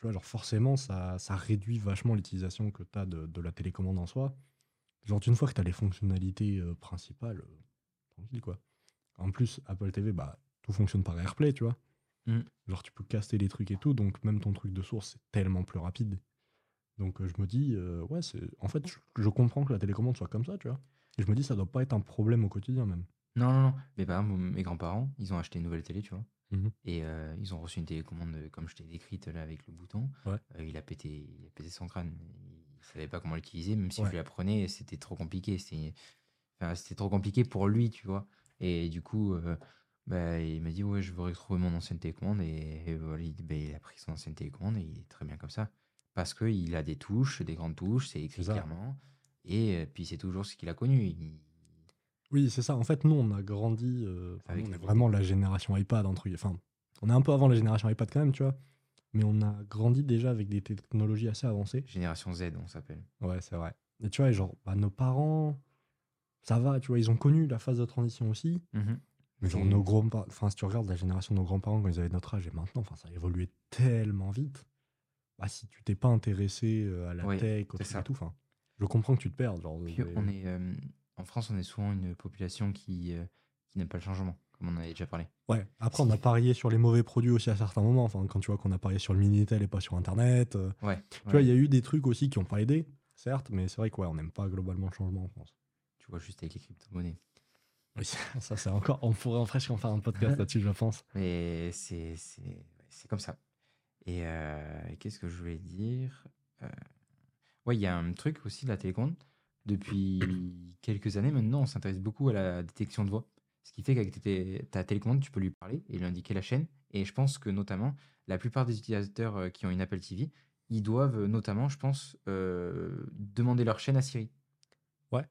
tu vois, genre forcément, ça, ça réduit vachement l'utilisation que tu as de, de la télécommande en soi. Genre, une fois que tu as les fonctionnalités euh, principales, euh, tranquille, quoi. En plus, Apple TV, bah, tout fonctionne par AirPlay, tu vois. Mm. Genre, tu peux caster les trucs et tout, donc même ton truc de source, c'est tellement plus rapide. Donc, euh, je me dis, ouais, c'est. En fait, je, je comprends que la télécommande soit comme ça, tu vois. Et je me dis, ça doit pas être un problème au quotidien, même. Non, non, non. Mais par exemple, mes grands-parents, ils ont acheté une nouvelle télé, tu vois. Mhm. Et euh, ils ont reçu une télécommande euh, comme je t'ai décrite là avec le bouton. Ouais. Euh, il, a pété, il a pété son crâne. Il savait pas comment l'utiliser, même si Ouais. je lui apprenais, c'était trop compliqué. C'était enfin, trop compliqué pour lui, tu vois. Et du coup, euh, bah, il m'a dit Ouais, je veux retrouver mon ancienne télécommande. Et, et voilà, il, bah, il a pris son ancienne télécommande et il est très bien comme ça. Parce qu'il a des touches, des grandes touches, c'est écrit clairement. Et puis c'est toujours ce qu'il a connu. Il- Oui, c'est ça. En fait, nous, on a grandi. euh, Avec on est vraiment la génération iPad, entre guillemets. Enfin, on est un peu avant la génération iPad quand même, tu vois. Mais on a grandi déjà avec des technologies assez avancées. Génération Z, on s'appelle. Ouais, c'est vrai. Et tu vois, genre, bah, nos parents, ça va, tu vois, ils ont connu la phase de transition aussi. Mhm. Mais genre, nos grands-parents, enfin, si tu regardes la génération de nos grands-parents quand ils avaient notre âge et maintenant, enfin, ça a évolué tellement vite. Bah, si tu t'es pas intéressé euh, à la Oui, tech, au truc et tout, enfin, je comprends que tu te perdes. Genre, Puis mais- on est, euh, en France, on est souvent une population qui, euh, qui n'aime pas le changement, comme on en avait déjà parlé. Ouais, après, on a parié sur les mauvais produits aussi à certains moments. Enfin, quand tu vois qu'on a parié sur le Minitel et pas sur Internet. euh, Ouais. Tu vois, il y a eu des trucs aussi qui ont pas aidé, certes, mais c'est vrai qu'on n'aime pas globalement le changement en France. Tu vois juste avec les crypto-monnaies. Oui, ça, c'est encore. On pourrait en en faire un podcast là-dessus, je pense. Mais c'est c'est- ouais, c'est comme ça. Et euh, qu'est-ce que je voulais dire? Ouais, il y a un truc aussi de la télécommande. Depuis quelques années maintenant, on s'intéresse beaucoup à la détection de voix. Ce qui fait qu'avec ta télécommande, tu peux lui parler et lui indiquer la chaîne. Et je pense que notamment, la plupart des utilisateurs euh, qui ont une Apple TV, ils doivent euh, notamment, je pense, euh, demander leur chaîne à Siri. Ouais.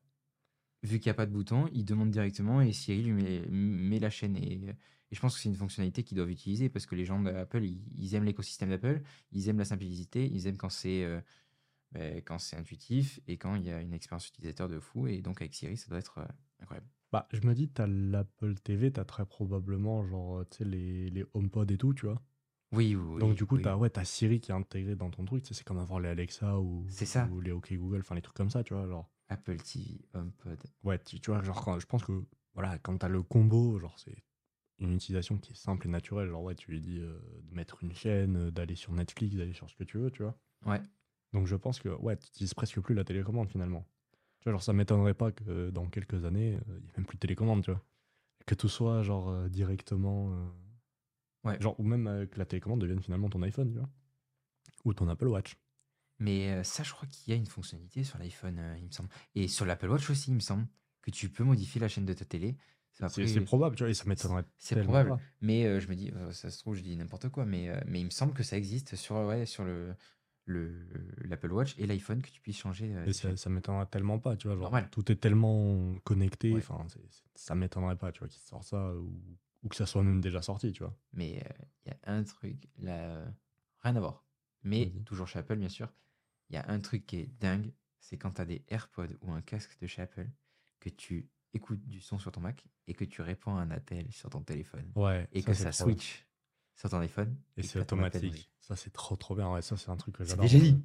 Vu qu'il n'y a pas de bouton, ils demandent directement et Siri lui met, met la chaîne. Et, et je pense que c'est une fonctionnalité qu'ils doivent utiliser parce que les gens d'Apple, ils, ils aiment l'écosystème d'Apple, ils aiment la simplicité, ils aiment quand c'est euh, ben, quand c'est intuitif et quand il y a une expérience utilisateur de fou. Et donc avec Siri, ça doit être euh, incroyable. Bah, je me dis, t'as l'Apple TV, t'as très probablement, genre, tu sais, les, les HomePod et tout, tu vois. Oui, oui. Donc, du coup, oui. t'as ouais, t'as Siri qui est intégré dans ton truc. tu C'est comme avoir les Alexa ou, ça. ou les OK Google, enfin, les trucs comme ça, tu vois. Genre, Apple TV, HomePod. ouais, tu, tu vois, genre, quand, je pense que, voilà, quand t'as le combo, genre, c'est une utilisation qui est simple et naturelle. Genre, ouais, tu lui dis euh, de mettre une chaîne, euh, d'aller sur Netflix, d'aller sur ce que tu veux, tu vois. Ouais. Donc je pense que ouais, tu n'utilises presque plus la télécommande finalement. Tu vois, genre ça m'étonnerait pas que dans quelques années, euh, il n'y ait même plus de télécommande, tu vois. Que tout soit genre euh, directement. euh, Ouais. Genre, ou même euh, que la télécommande devienne finalement ton iPhone, tu vois. Ou ton Apple Watch. Mais euh, ça, je crois qu'il y a une fonctionnalité sur l'iPhone, euh, il me semble. Et sur l'Apple Watch aussi, il me semble, que tu peux modifier la chaîne de ta télé. C'est Après, c'est probable, tu vois, et ça m'étonnerait C'est probable. pas. Mais euh, je me dis, euh, ça se trouve, je dis n'importe quoi, mais, euh, mais il me semble que ça existe sur, ouais, sur le, l'Apple Watch et l'iPhone que tu puisses changer. euh, Et ça, ça m'étonnerait tellement pas, tu vois. Genre, Normal. tout est tellement connecté, enfin, ça m'étonnerait pas, tu vois, qu'ils sortent ça ou, ou que ça soit même déjà sorti, tu vois. Mais euh, il y a un truc, là, euh, rien à voir. Mais toujours chez Apple, bien sûr, il y a un truc qui est dingue, c'est quand tu as des AirPods ou un casque de chez Apple, que tu écoutes du son sur ton Mac et que tu réponds à un appel sur ton téléphone. Ouais. Et que ça switch sur ton iPhone. Et c'est automatique. Ça, c'est trop trop bien. Ouais, ça, c'est un truc que C'est j'adore. génies.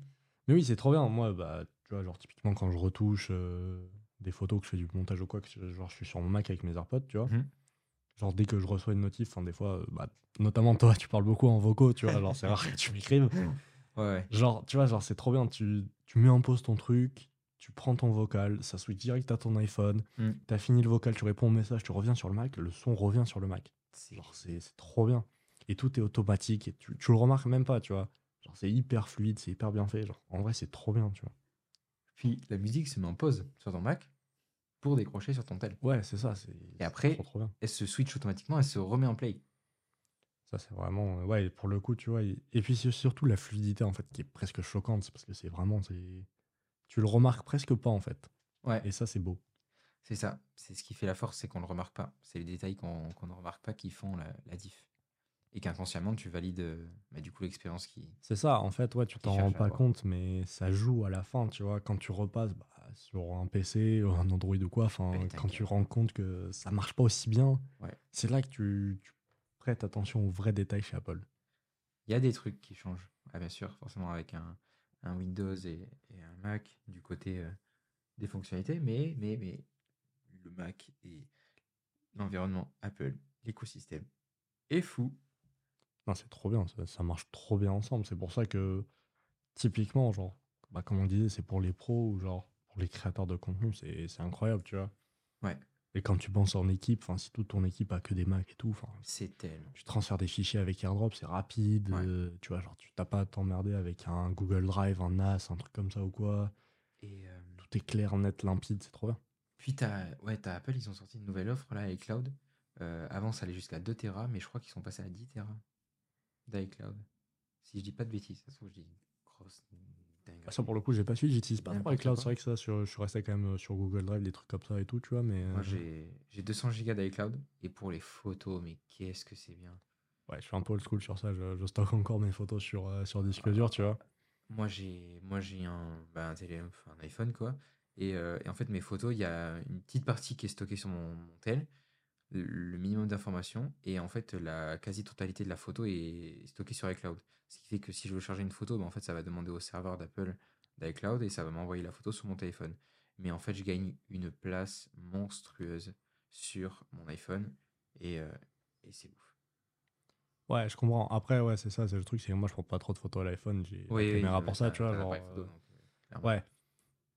Mais oui, c'est trop bien. Moi, bah, tu vois, genre, typiquement, quand je retouche euh, des photos, que je fais du montage ou quoi, que je- genre, je suis sur mon Mac avec mes AirPods, tu vois. Mhm. Genre, dès que je reçois une notif, enfin, des fois, euh, bah, notamment toi, tu parles beaucoup en vocaux, tu vois. Genre, c'est rare que tu m'écrives. Ouais, ouais. Genre, tu vois, genre, c'est trop bien. Tu, tu mets en pause ton truc, tu prends ton vocal, ça switch direct à ton iPhone. Mm. T'as fini le vocal, tu réponds au message, tu reviens sur le Mac, le son revient sur le Mac. C'est- c'est c'est trop bien. Et tout est automatique et tu, tu le remarques même pas, tu vois. Genre, c'est hyper fluide, c'est hyper bien fait. Genre, en vrai, c'est trop bien, tu vois. Puis la musique se met en pause sur ton Mac pour décrocher sur ton tel. Ouais, c'est ça. c'est c'est après- trop, trop bien. Elle se switch automatiquement, elle se remet en play. Ça, c'est vraiment. euh, Ouais, pour le coup, tu vois. Et, et puis, c'est surtout la fluidité, en fait, qui est presque choquante. parce que c'est vraiment. c'est Tu le remarques presque pas, en fait. Ouais, Et ça, c'est beau. c'est ça. C'est ce qui fait la force, c'est qu'on le remarque pas. C'est les détails qu'on qu'on ne remarque pas qui font la, la diff. Et qu'inconsciemment, tu valides euh, bah, du coup l'expérience qui. C'est ça, en fait, ouais, tu t'en rends pas compte, mais ça joue à la fin, tu vois. Quand tu repasses bah, sur un PC ou un Android ou quoi, enfin, un quand tu rends compte que ça marche pas aussi bien, Ouais. c'est là que tu, tu prêtes attention aux vrais détails chez Apple. Il y a des trucs qui changent. Ah, bien sûr, forcément avec un, un Windows et, et un Mac du côté euh, des fonctionnalités, mais, mais, mais le Mac et l'environnement Apple, l'écosystème est fou. Non, c'est trop bien, ça, ça marche trop bien ensemble. C'est pour ça que, typiquement, genre, bah, comme on disait, c'est pour les pros ou genre pour les créateurs de contenu, c'est c'est incroyable, tu vois. Ouais, Et quand tu penses en équipe, enfin, si toute ton équipe a que des Macs et tout, enfin, c'est tellement. tu transfères des fichiers avec AirDrop, c'est rapide, Ouais. euh, tu vois, genre, tu t'as pas à t'emmerder avec un Google Drive, un NAS, un truc comme ça ou quoi. Et euh, Tout est clair, net, limpide, c'est trop bien. puis, t'as ouais, t'as Apple, ils ont sorti une nouvelle offre là, iCloud. Euh, avant, ça allait jusqu'à 2 Tera, mais je crois qu'ils sont passés à 10 Tera d'iCloud. Si je dis pas de bêtises, ça se trouve, je dis grosse dinguerie. Ah, Ça, pour le coup, j'ai pas su, j'utilise pas trop iCloud. C'est vrai que ça, sur- je suis resté quand même euh, sur Google Drive, des trucs comme ça et tout, tu vois, mais. Moi, euh, j'ai j'ai 200 gigas d'iCloud. Et pour les photos, mais qu'est-ce que c'est bien. Ouais, je suis un peu old school sur ça. Je, je stocke encore mes photos sur, euh, sur disque dur, tu vois. Moi, j'ai moi j'ai un, bah, un, télé, un iPhone, quoi. Et, euh, et en fait, mes photos, il y a une petite partie qui est stockée sur mon, mon tel, le, minimum d'informations. Et en fait, la quasi-totalité de la photo est stockée sur iCloud. Ce qui fait que si je veux charger une photo, bah, en fait, ça va demander au serveur d'Apple d'iCloud et ça va m'envoyer la photo sur mon téléphone. Mais en fait, je gagne une place monstrueuse sur mon iPhone. Et, euh, et c'est ouf. Ouais, je comprends. Après, ouais, c'est ça, c'est le truc, c'est que moi, je prends pas trop de photos à l'iPhone. J'ai la caméra non, pour ça, tu vois. Genre, photo, euh, donc, euh. Ouais.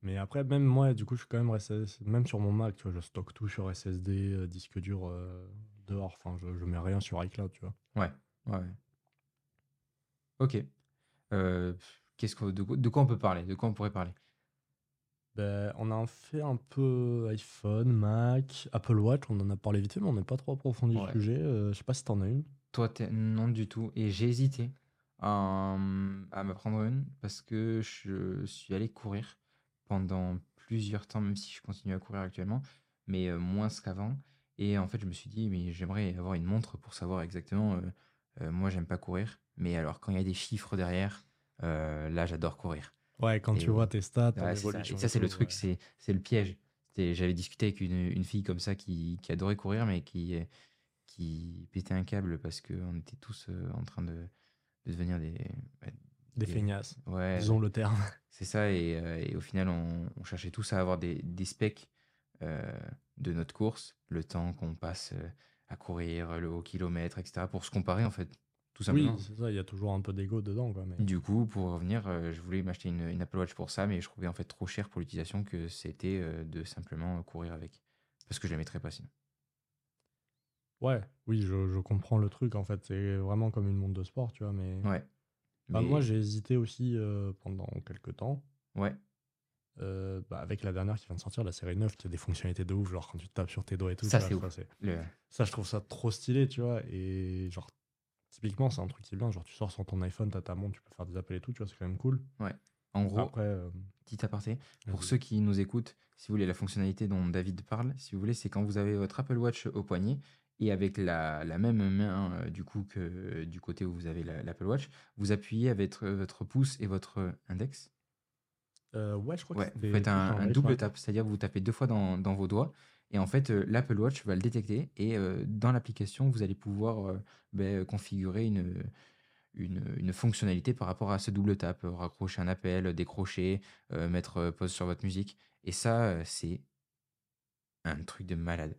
Mais après, même moi, du coup, je suis quand même resté, même sur mon Mac, tu vois, je stocke tout sur SSD, euh, disque dur euh, dehors. Enfin, je, je mets rien sur iCloud, tu vois. Ouais, ouais. ouais. Ok. Euh, qu'est-ce que, de, quoi- de quoi on peut parler? De quoi on pourrait parler? Ben, on a fait un peu iPhone, Mac, Apple Watch, on en a parlé vite fait, mais on n'a pas trop approfondi Ouais. le sujet. Euh, je sais pas si t'en as une. Toi, t'es- non du tout. Et j'ai hésité à, à me prendre une parce que je suis allé courir pendant plusieurs temps, même si je continue à courir actuellement, mais euh, moins qu'avant. Et en fait, je me suis dit, mais j'aimerais avoir une montre pour savoir exactement. euh, euh, moi, j'aime pas courir, mais alors quand il y a des chiffres derrière, euh, là, j'adore courir. Ouais, quand Et tu vois tes stats, Ouais, ça. évolution Et ça, c'est le truc, ouais. c'est le piège. J'avais discuté avec une, une fille comme ça qui, qui adorait courir, mais qui, qui pétait un câble parce qu'on était tous euh, en train de, de devenir des. Des feignasses, Ouais, disons le terme. c'est ça. Et, euh, et au final, on, on cherchait tous à avoir des, des specs euh, de notre course, le temps qu'on passe euh, à courir, le haut kilomètre, etc., pour se comparer, en fait, tout Oui, simplement. c'est ça, il y a toujours un peu d'ego dedans, quoi. Mais... Du coup, pour revenir, euh, je voulais m'acheter une, une Apple Watch pour ça, mais je trouvais en fait trop cher pour l'utilisation que c'était euh, de simplement courir avec. Parce que je la mettrais pas sinon. Ouais, oui, je, je comprends le truc, en fait. C'est vraiment comme une montre de sport, tu vois. Mais, Ouais. Bah, Mais- moi, j'ai hésité aussi euh, pendant quelques temps. Ouais. Euh, bah, avec la dernière qui vient de sortir, la série 9, qui a des fonctionnalités de ouf, genre quand tu tapes sur tes doigts et tout. Ça, c'est ouf. ça, c'est- Le... ça, je trouve ça trop stylé, tu vois. Et genre, typiquement, c'est un truc qui est bien. Genre, tu sors sur ton iPhone, t'as ta montre, tu peux faire des appels et tout, tu vois, c'est quand même cool. En gros, Après, euh, petit aparté, pour ceux qui nous écoutent, si vous voulez la fonctionnalité dont David parle, si vous voulez, c'est quand vous avez votre Apple Watch au poignet et avec la, la même main euh, du coup que euh, du côté où vous avez la- l'Apple Watch, vous appuyez avec votre, votre pouce et votre index? euh, ouais, je crois que Ouais, c'est vous faites un, double ouais. tap, c'est-à-dire que vous tapez deux fois dans, dans vos doigts, et en fait, euh, l'Apple Watch va le détecter, et euh, dans l'application, vous allez pouvoir euh, ben, configurer une, une, une fonctionnalité par rapport à ce double tap, euh, raccrocher un appel, décrocher, euh, mettre euh, pause sur votre musique, et ça, euh, c'est un truc de malade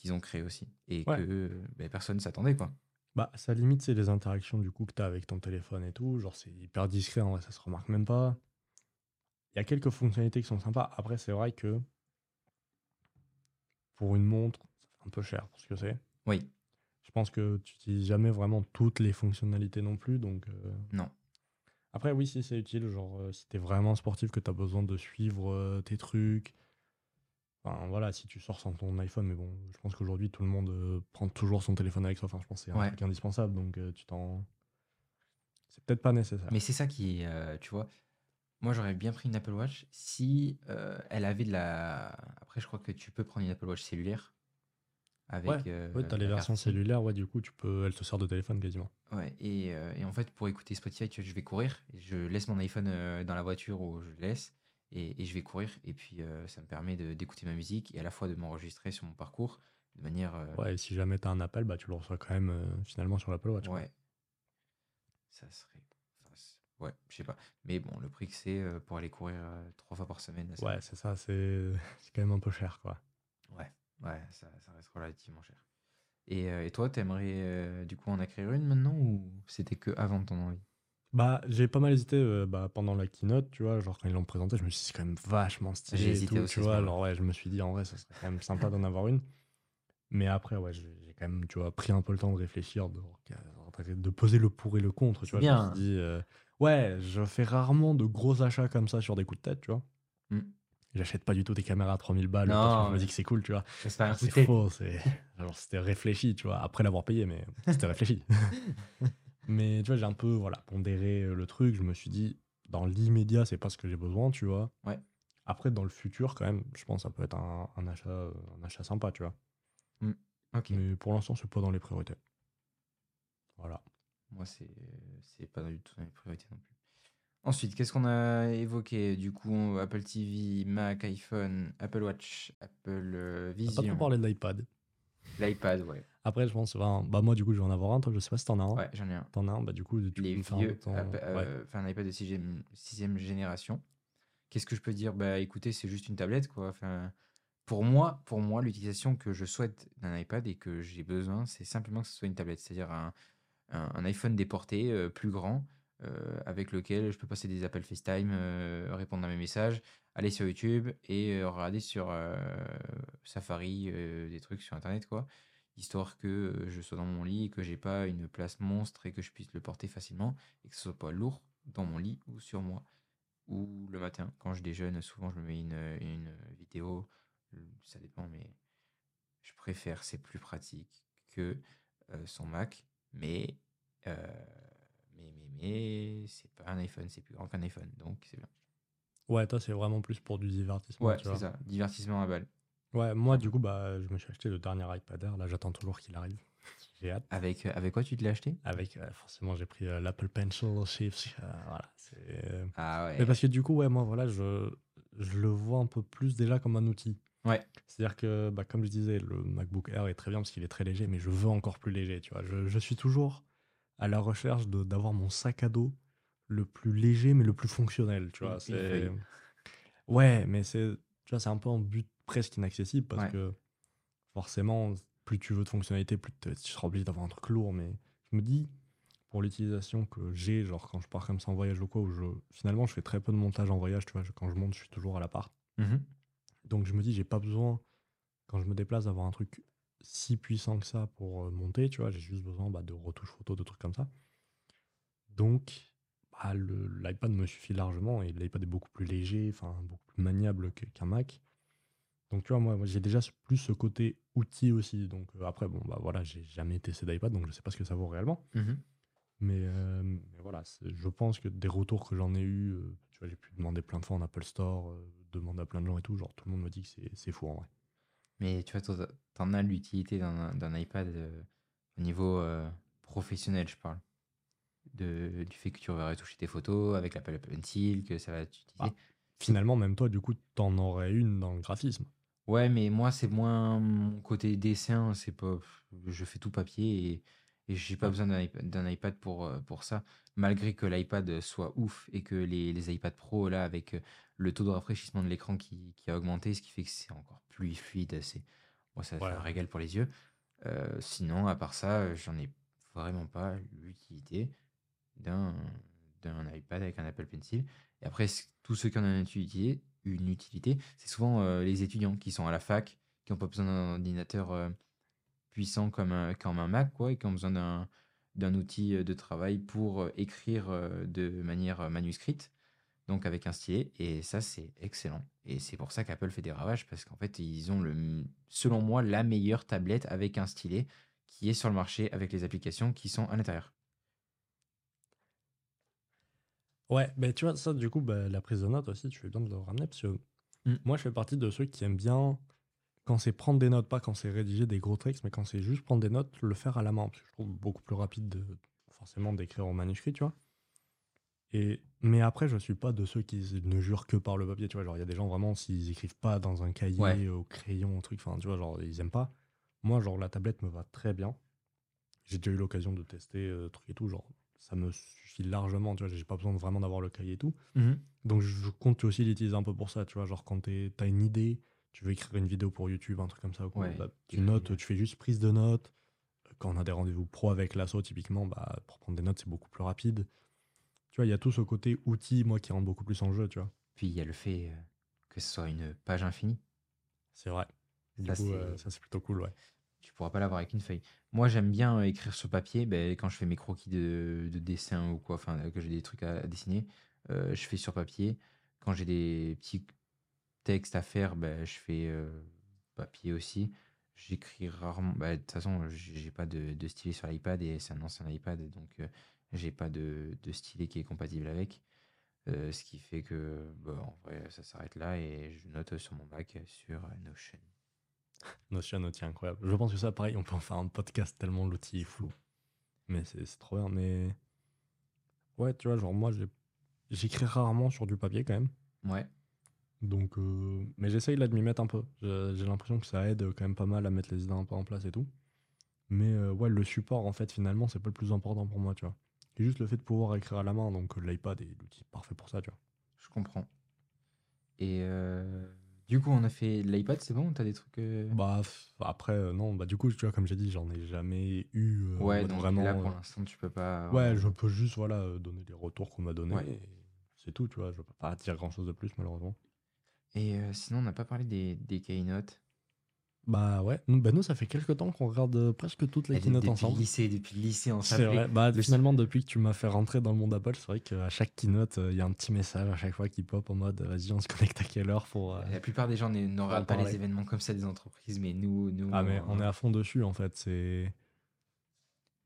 qu'ils ont créé aussi, et Ouais. que ben, personne ne s'attendait, quoi. Bah, ça limite, c'est les interactions du coup que tu as avec ton téléphone et tout. Genre, c'est hyper discret, en vrai, ça se remarque même pas. Il y a quelques fonctionnalités qui sont sympas. Après, c'est vrai que pour une montre, c'est un peu cher pour ce que c'est. Oui, Je pense que tu n'utilises jamais vraiment toutes les fonctionnalités non plus. Donc, euh, non, Après, oui, si c'est utile, genre euh, si tu es vraiment sportif, que tu as besoin de suivre euh, tes trucs. Enfin, voilà, si tu sors sans ton iPhone, mais bon, je pense qu'aujourd'hui, tout le monde euh, prend toujours son téléphone avec soi. Enfin, je pense que c'est un Ouais. truc indispensable, donc euh, tu t'en. C'est peut-être pas nécessaire. Mais c'est ça qui, euh, tu vois, moi j'aurais bien pris une Apple Watch si euh, elle avait de la. Après, je crois que tu peux prendre une Apple Watch cellulaire avec. Ouais, euh, Ouais, t'as les la versions carte SIM. cellulaires, ouais, du coup, tu peux, elle te sert de téléphone quasiment. Ouais, et, euh, et en fait, pour écouter Spotify, tu vois, je vais courir, et je laisse mon iPhone euh, dans la voiture où je le laisse, et, et je vais courir, et puis euh, ça me permet d'écouter ma musique et à la fois de m'enregistrer sur mon parcours de manière. euh, Ouais, et si jamais t'as un appel, bah, tu le reçois quand même euh, finalement sur l'Apple Watch. ouais. Ça serait. enfin, ouais, je sais pas. Mais bon, le prix que c'est pour aller courir trois fois par semaine, ça, Ouais, c'est ça, c'est c'est quand même un peu cher, quoi. ouais, ouais, ça, ça reste relativement cher. Et, et toi, t'aimerais du coup en acquérir une maintenant ou c'était que avant ton envie? Bah, j'ai pas mal hésité euh, bah, pendant la keynote, tu vois, genre quand ils l'ont présenté, je me suis dit c'est quand même vachement stylé. J'ai et hésité tout, aussi tu à ce vois, moment-là. alors ouais, je me suis dit en vrai, ça serait quand même sympa d'en avoir une. Mais après, ouais, j'ai j'ai quand même, tu vois, pris un peu le temps de réfléchir, de, de poser le pour et le contre, tu C'est vois. Je me suis dit, euh, ouais, je fais rarement de gros achats comme ça sur des coups de tête, tu vois. Mm. J'achète pas du tout des caméras à 3000 balles parce que je me ouais. dis que c'est cool, tu vois. C'est faux, c'est genre c'était réfléchi, tu vois, après l'avoir payé, mais c'était réfléchi. mais tu vois, j'ai un peu voilà pondéré euh, le truc. Je me suis dit, dans l'immédiat, c'est pas ce que j'ai besoin, tu vois. Ouais. Après, dans le futur, quand même, je pense que ça peut être un, un achat, euh, un achat sympa, tu vois. Ok. Mais pour l'instant, c'est pas dans les priorités. Voilà. Moi, c'est c'est pas du tout dans les priorités non plus. Ensuite, qu'est-ce qu'on a évoqué? Du coup, Apple TV, Mac, iPhone, Apple Watch, Apple euh, On a pas Vision, parlé de l'iPad. l'iPad, ouais. Après, je pense, bah moi, du coup, je vais en avoir un. Toi, je sais pas si t'en as un. Ouais, j'en ai un. T'en as un, bah du coup, tu Les peux vieux, ton- Apple- euh, un iPad de sixième, sixième génération. Qu'est-ce que je peux dire? Bah écoutez, c'est juste une tablette, quoi. Enfin, pour moi, pour moi, l'utilisation que je souhaite d'un iPad et que j'ai besoin, c'est simplement que ce soit une tablette, c'est-à-dire un, un- un iPhone déporté, euh, plus grand, euh, avec lequel je peux passer des appels FaceTime, euh, répondre à mes messages, aller sur YouTube et regarder sur Safari des trucs sur Internet, quoi. Histoire que euh, je sois dans mon lit que j'ai pas une place monstre et que je puisse le porter facilement et que ce soit pas lourd dans mon lit ou sur moi. Ou le matin, quand je déjeune, souvent je me mets une, une vidéo, ça dépend, mais je préfère, c'est plus pratique que euh, son Mac, mais, euh, mais, mais, mais c'est pas un iPhone, c'est plus grand qu'un iPhone, donc c'est bien. Ouais, toi, c'est vraiment plus pour du divertissement. Ouais, c'est ça, divertissement à balle. Ouais, moi, du coup, bah, je me suis acheté le dernier iPad Air. Là, j'attends toujours qu'il arrive. J'ai hâte. Avec, euh, avec quoi tu te l'as acheté? Avec, euh, forcément, j'ai pris euh, l'Apple Pencil Shift. voilà. c'est- Ah ouais. Mais parce que du coup, ouais, moi, voilà, je, je le vois un peu plus déjà comme un outil. Ouais. C'est-à-dire que, bah, comme je disais, le MacBook Air est très bien parce qu'il est très léger, mais je veux encore plus léger, tu vois. Je, je suis toujours à la recherche de- d'avoir mon sac à dos le plus léger, mais le plus fonctionnel, tu Une- vois. une C'est... feuille. Ouais, mais c'est, tu vois, c'est un peu un but presque inaccessible parce Ouais. que forcément, plus tu veux de fonctionnalité, plus tu seras obligé d'avoir un truc lourd. Mais je me dis, pour l'utilisation que j'ai, genre quand je pars comme ça en voyage ou quoi, où je, finalement, je fais très peu de montage en voyage, tu vois. je- quand je monte, je suis toujours à l'appart. Mhm. Donc je me dis, j'ai pas besoin, quand je me déplace, d'avoir un truc si puissant que ça pour euh, monter, tu vois. J'ai juste besoin bah, de retouches photos, de trucs comme ça. Donc, bah, l'iPad me suffit largement et l'iPad est beaucoup plus léger, enfin beaucoup plus maniable qu'un Mac. Donc tu vois, moi, j'ai déjà plus ce côté outil aussi. Donc euh, après, bon, bah voilà, j'ai jamais testé d'iPad, donc je sais pas ce que ça vaut réellement. Mhm. Mais, euh, mais voilà, c'est- je pense que des retours que j'en ai eu, euh, tu vois, j'ai pu demander plein de fois en Apple Store, euh, demander à plein de gens et tout, genre tout le monde me dit que c'est- c'est fou en vrai. Mais tu vois, toi, t'en as l'utilité d'un d'un iPad euh, au niveau euh, professionnel, je parle. De, du fait que tu vas retoucher tes photos avec l'Apple Pencil, que ça va t'utiliser. Ah. Finalement, même toi, du coup, t'en aurais une dans le graphisme. Ouais, mais moi, c'est moins mon côté dessin. C'est pas, je fais tout papier et, et j'ai pas besoin d'un iPad, d'un iPad pour, euh, pour ça. Malgré que l'iPad soit ouf et que les, les iPad Pro, là, avec euh, le taux de rafraîchissement de l'écran qui, qui a augmenté, ce qui fait que c'est encore plus fluide. C'est, moi, ça fait Ouais. un régal pour les yeux. Euh, sinon, à part ça, euh, j'en ai vraiment pas l'utilité d'un d'un iPad avec un Apple Pencil. Et après, c- tous ceux qui en ont une utilité, une utilité c'est souvent euh, les étudiants qui sont à la fac, qui n'ont pas besoin d'un ordinateur euh, puissant comme un, comme un Mac, quoi, et qui ont besoin d'un d'un outil euh, de travail pour écrire de manière manuscrite, donc avec un stylet. Et ça, c'est excellent. Et c'est pour ça qu'Apple fait des ravages, parce qu'en fait, ils ont, le, selon moi, la meilleure tablette avec un stylet qui est sur le marché avec les applications qui sont à l'intérieur. Ouais, mais tu vois, ça, du coup, bah, la prise de notes aussi, tu fais bien de le ramener parce que Mm. moi, je fais partie de ceux qui aiment bien, quand c'est prendre des notes, pas quand c'est rédiger des gros textes, mais quand c'est juste prendre des notes, le faire à la main. Parce que je trouve beaucoup plus rapide de, forcément d'écrire en manuscrit, tu vois. Et, mais après, je suis pas de ceux qui ne jurent que par le papier, tu vois. Genre, il y a des gens vraiment, s'ils écrivent pas dans un cahier, Ouais. au crayon, au truc, enfin, tu vois, genre, ils aiment pas. Moi, genre, la tablette me va très bien. J'ai déjà eu l'occasion de tester euh, truc et tout, genre, ça me suffit largement, tu vois. J'ai pas besoin de vraiment d'avoir le cahier et tout. Donc je compte aussi l'utiliser un peu pour ça, tu vois, genre quand tu as une idée, tu veux écrire une vidéo pour YouTube, un truc comme ça, ou quoi, Ouais, bah, tu notes, tu fais juste prise de notes. Quand on a des rendez-vous pro avec l'asso, typiquement, bah, pour prendre des notes, c'est beaucoup plus rapide. Tu vois, il y a tout ce côté outil, moi, qui rentre beaucoup plus en jeu, tu vois. Puis il y a le fait euh, que ce soit une page infinie. C'est vrai. Du coup, euh, ça, c'est plutôt cool, ouais. Tu pourras pas l'avoir avec une feuille. Moi, j'aime bien euh, écrire sur papier. Ben, quand je fais mes croquis de, de dessin ou quoi, enfin, que j'ai des trucs à, dessiner, euh, je fais sur papier. Quand j'ai des petits textes à faire, ben, je fais euh, papier aussi. J'écris rarement. bah, De toute façon, j'ai pas de, stylet sur l'iPad et c'est un ancien iPad, donc euh, j'ai pas de, stylet qui est compatible avec. Ce qui fait que, bah, en vrai, ça s'arrête là et je note sur mon Mac sur Notion. Notion, outil incroyable. Je pense que ça, pareil, on peut en faire un podcast tellement l'outil est flou. Mais c'est trop bien. Mais ouais, tu vois, genre moi, j'écris rarement sur du papier quand même. Ouais. Donc, euh, mais j'essaye là de m'y mettre un peu. J'ai l'impression que ça aide quand même pas mal à mettre les idées un peu en place et tout. Mais euh, ouais, le support, en fait, finalement, c'est pas le plus important pour moi, tu vois. C'est juste le fait de pouvoir écrire à la main. Donc, euh, l'iPad est l'outil parfait pour ça, tu vois. Je comprends. Et euh, du coup, on a fait l'iPad, c'est bon? T'as des trucs. euh, Bah, après, euh, non, bah, du coup, tu vois, comme j'ai dit, j'en ai jamais eu euh, ouais, donc vraiment. là pour euh, l'instant, tu peux pas. Ouais, je peux juste voilà, donner les retours qu'on m'a donnés. Ouais. C'est tout, tu vois. Je peux pas dire grand chose de plus, malheureusement. Et sinon, on n'a pas parlé des, des keynotes. Bah ouais, nous, bah, nous ça fait quelques temps qu'on regarde euh, presque toutes les de- keynotes depuis le ensemble. lycée, depuis le lycée, on C'est vrai. Bah, le- finalement, depuis que tu m'as fait rentrer dans le monde Apple, c'est vrai qu'à chaque keynote, euh, il y a un petit message à chaque fois qui pop en mode vas-y, on se connecte à quelle heure pour. euh, La plupart des gens regardent pas les événements comme ça des entreprises, mais nous, nous Ah, mais euh, on est à fond dessus en fait. C'est.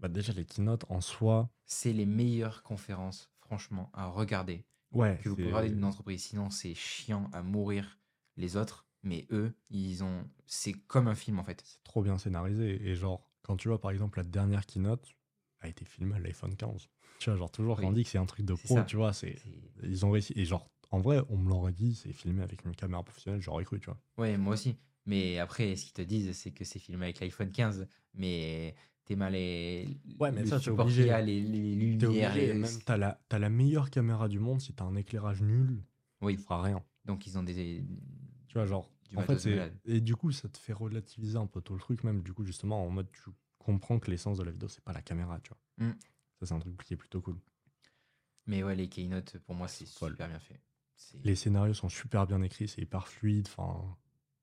Bah, déjà, les keynotes en soi. c'est les meilleures conférences, franchement, à regarder. Ouais. Que vous pouvez regarder d'une entreprise. Sinon, c'est chiant à mourir les autres. Mais eux, ils ont. C'est comme un film en fait. C'est trop bien scénarisé. Et genre, quand tu vois par exemple la dernière keynote a été filmée à l'iPhone 15. Tu vois, genre, toujours quand on Oui. dit que c'est un truc de pro, ça. tu vois, c'est. Ils ont réussi. Et genre, en vrai, on me l'aurait dit, c'est filmé avec une caméra professionnelle, j'aurais cru, tu vois. Ouais, moi aussi. Mais après, ce qu'ils te disent, c'est que c'est filmé avec l'iPhone 15. Mais t'es mal les. Ouais, mais le ça, t'es obligé. a, les, les lumières. obligé, les- même t'as la, t'as la meilleure caméra du monde, si t'as un éclairage nul, Oui, tu feras rien. donc ils ont des. Tu vois, genre. Du en fait, c'est. Et du coup, ça te fait relativiser un peu tout le truc, même du coup, justement, en mode, tu comprends que l'essence de la vidéo, c'est pas la caméra, tu vois. Mm. Ça, c'est un truc qui est plutôt cool. Mais ouais, les keynotes, pour moi, c'est super bien fait. Les scénarios sont super bien écrits, c'est hyper fluide, enfin.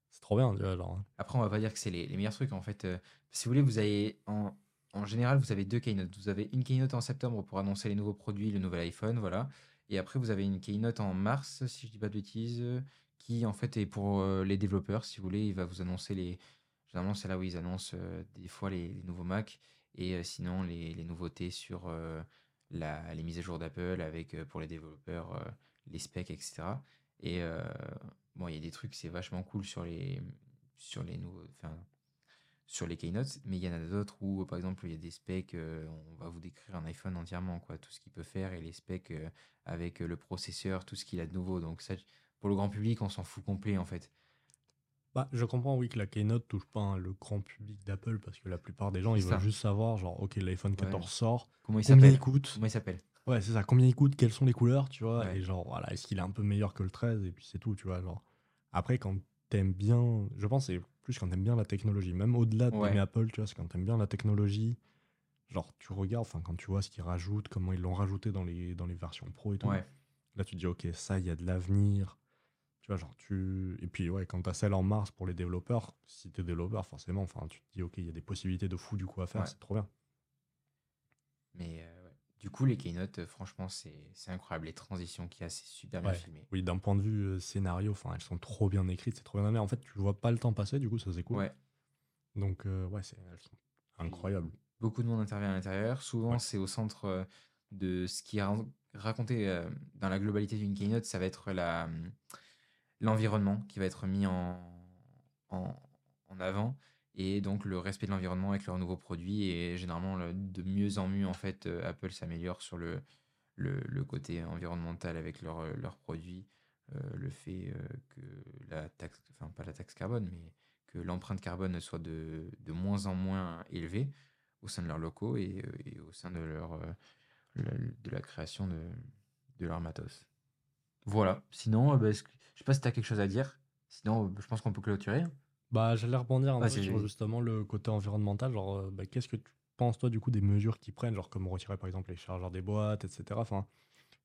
C'est trop bien, tu vois, genre. hein. Après, on va pas dire que c'est les, les meilleurs trucs. En fait, euh, si vous voulez, vous avez en, en général, vous avez deux keynotes. Vous avez une keynote en septembre pour annoncer les nouveaux produits, le nouvel iPhone, voilà. Et après, vous avez une keynote en mars, si je dis pas de bêtises, qui en fait est pour euh, les développeurs. Si vous voulez, il va vous annoncer les. Généralement, c'est là où ils annoncent euh, des fois les, nouveaux Mac et euh, sinon les, les nouveautés sur la, les mises à jour d'Apple avec pour les développeurs les specs, etc. Et bon, il y a des trucs, c'est vachement cool sur les sur les nouveaux, enfin, sur les keynotes, mais il y en a d'autres où, par exemple, il y a des specs, on va vous décrire un iPhone entièrement, quoi, tout ce qu'il peut faire et les specs avec le processeur, tout ce qu'il a de nouveau. Donc ça, pour le grand public, on s'en fout complet en fait. Bah, je comprends, oui, que la keynote touche pas hein, le grand public d'Apple parce que la plupart des gens, ils veulent juste savoir, genre, ok, l'iPhone 14 sort, Comment il combien il coûte Comment il s'appelle Ouais, c'est ça, combien il coûte, quelles sont les couleurs, tu vois, Ouais. et genre, voilà, est-ce qu'il est un peu meilleur que le 13, et puis c'est tout, tu vois, genre. Après, quand t'aimes bien, je pense, que c'est plus quand t'aimes bien la technologie, même au-delà Ouais. d'aimer Apple, tu vois, c'est quand t'aimes bien la technologie, genre, tu regardes, enfin, quand tu vois ce qu'ils rajoutent, comment ils l'ont rajouté dans les, dans les versions pro et tout, Ouais. là, tu te dis, ok, ça, il y a de l'avenir, tu vois, genre, tu. Et puis, ouais, quand t'as celle en mars pour les développeurs, si t'es développeur, forcément, enfin, tu te dis, ok, il y a des possibilités de fou du coup à faire, Ouais. c'est trop bien. Mais euh, ouais. du coup, les keynotes, euh, franchement, c'est incroyable. Les transitions qu'il y a, c'est super bien filmé. Oui, d'un point de vue euh, scénario, enfin, elles sont trop bien écrites, c'est trop bien amené. En fait, tu vois pas le temps passer, du coup, ça c'est cool. Ouais. Donc, euh, ouais, c'est, elles sont incroyables. Beaucoup de monde intervient à l'intérieur. Souvent, c'est au centre de ce qui est ra- raconté dans la globalité d'une keynote. Ça va être la, hum, l'environnement qui va être mis en, en, avant et donc le respect de l'environnement avec leurs nouveaux produits et généralement le- de mieux en mieux en fait euh, Apple s'améliore sur le, le, côté environnemental avec leurs euh, leurs produits Euh, le fait que la taxe enfin pas la taxe carbone mais que l'empreinte carbone soit de, de moins en moins élevée au sein de leurs locaux et, au sein de leur le- de la création de, de leur matos. Voilà. Sinon, bah, sais pas si tu as quelque chose à dire. Sinon, euh, je pense qu'on peut clôturer. Bah, j'allais rebondir un peu Vas-y, sur justement le côté environnemental. Genre, euh, bah, qu'est-ce que tu penses, toi, du coup, des mesures qu'ils prennent, genre comme retirer par exemple les chargeurs des boîtes, etc. Enfin,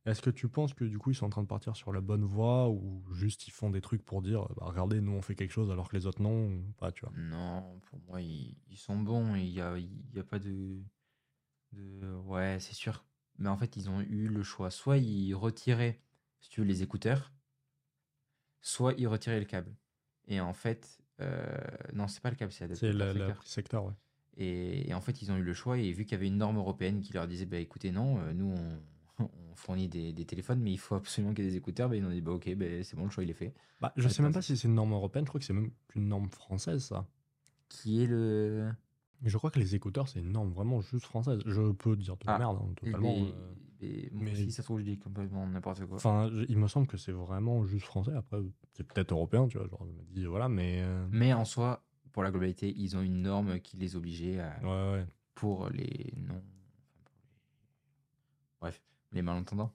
est-ce que tu penses que du coup, ils sont en train de partir sur la bonne voie ou juste ils font des trucs pour dire, bah, regardez, nous on fait quelque chose alors que les autres non, ou pas, tu vois? Non, pour moi, ils, ils sont bons. Il y a, y a pas de, de... Ouais, c'est sûr. Mais en fait, ils ont eu le choix. Soit ils retiraient, si tu veux, les écouteurs, soit ils retiraient le câble. Et en fait, euh, non, c'est pas le câble, c'est C'est l'adaptateur la, la secteur. secteur, ouais. Et, et en fait, ils ont eu le choix. Et vu qu'il y avait une norme européenne qui leur disait, bah écoutez, non, euh, nous, on, on fournit des, des téléphones, mais il faut absolument qu'il y ait des écouteurs, bah, ils ont dit, bah ok, bah, c'est bon, le choix, il est fait. Bah, je Ouais, sais même pas si c'est une norme européenne, je crois que c'est même une norme française, ça. Qui est le. Mais je crois que les écouteurs, c'est une norme vraiment juste française. Je peux dire de la Ah, merde, hein, totalement. Euh. Mais mais- aussi, ça se trouve, je dis complètement n'importe quoi. Enfin, il me semble que c'est vraiment juste français. Après, c'est peut-être européen, tu vois. Genre, je me dis, voilà, mais. euh, Mais en soi, pour la globalité, ils ont une norme qui les obligeait à, Ouais, ouais. pour les non. Bref, les malentendants.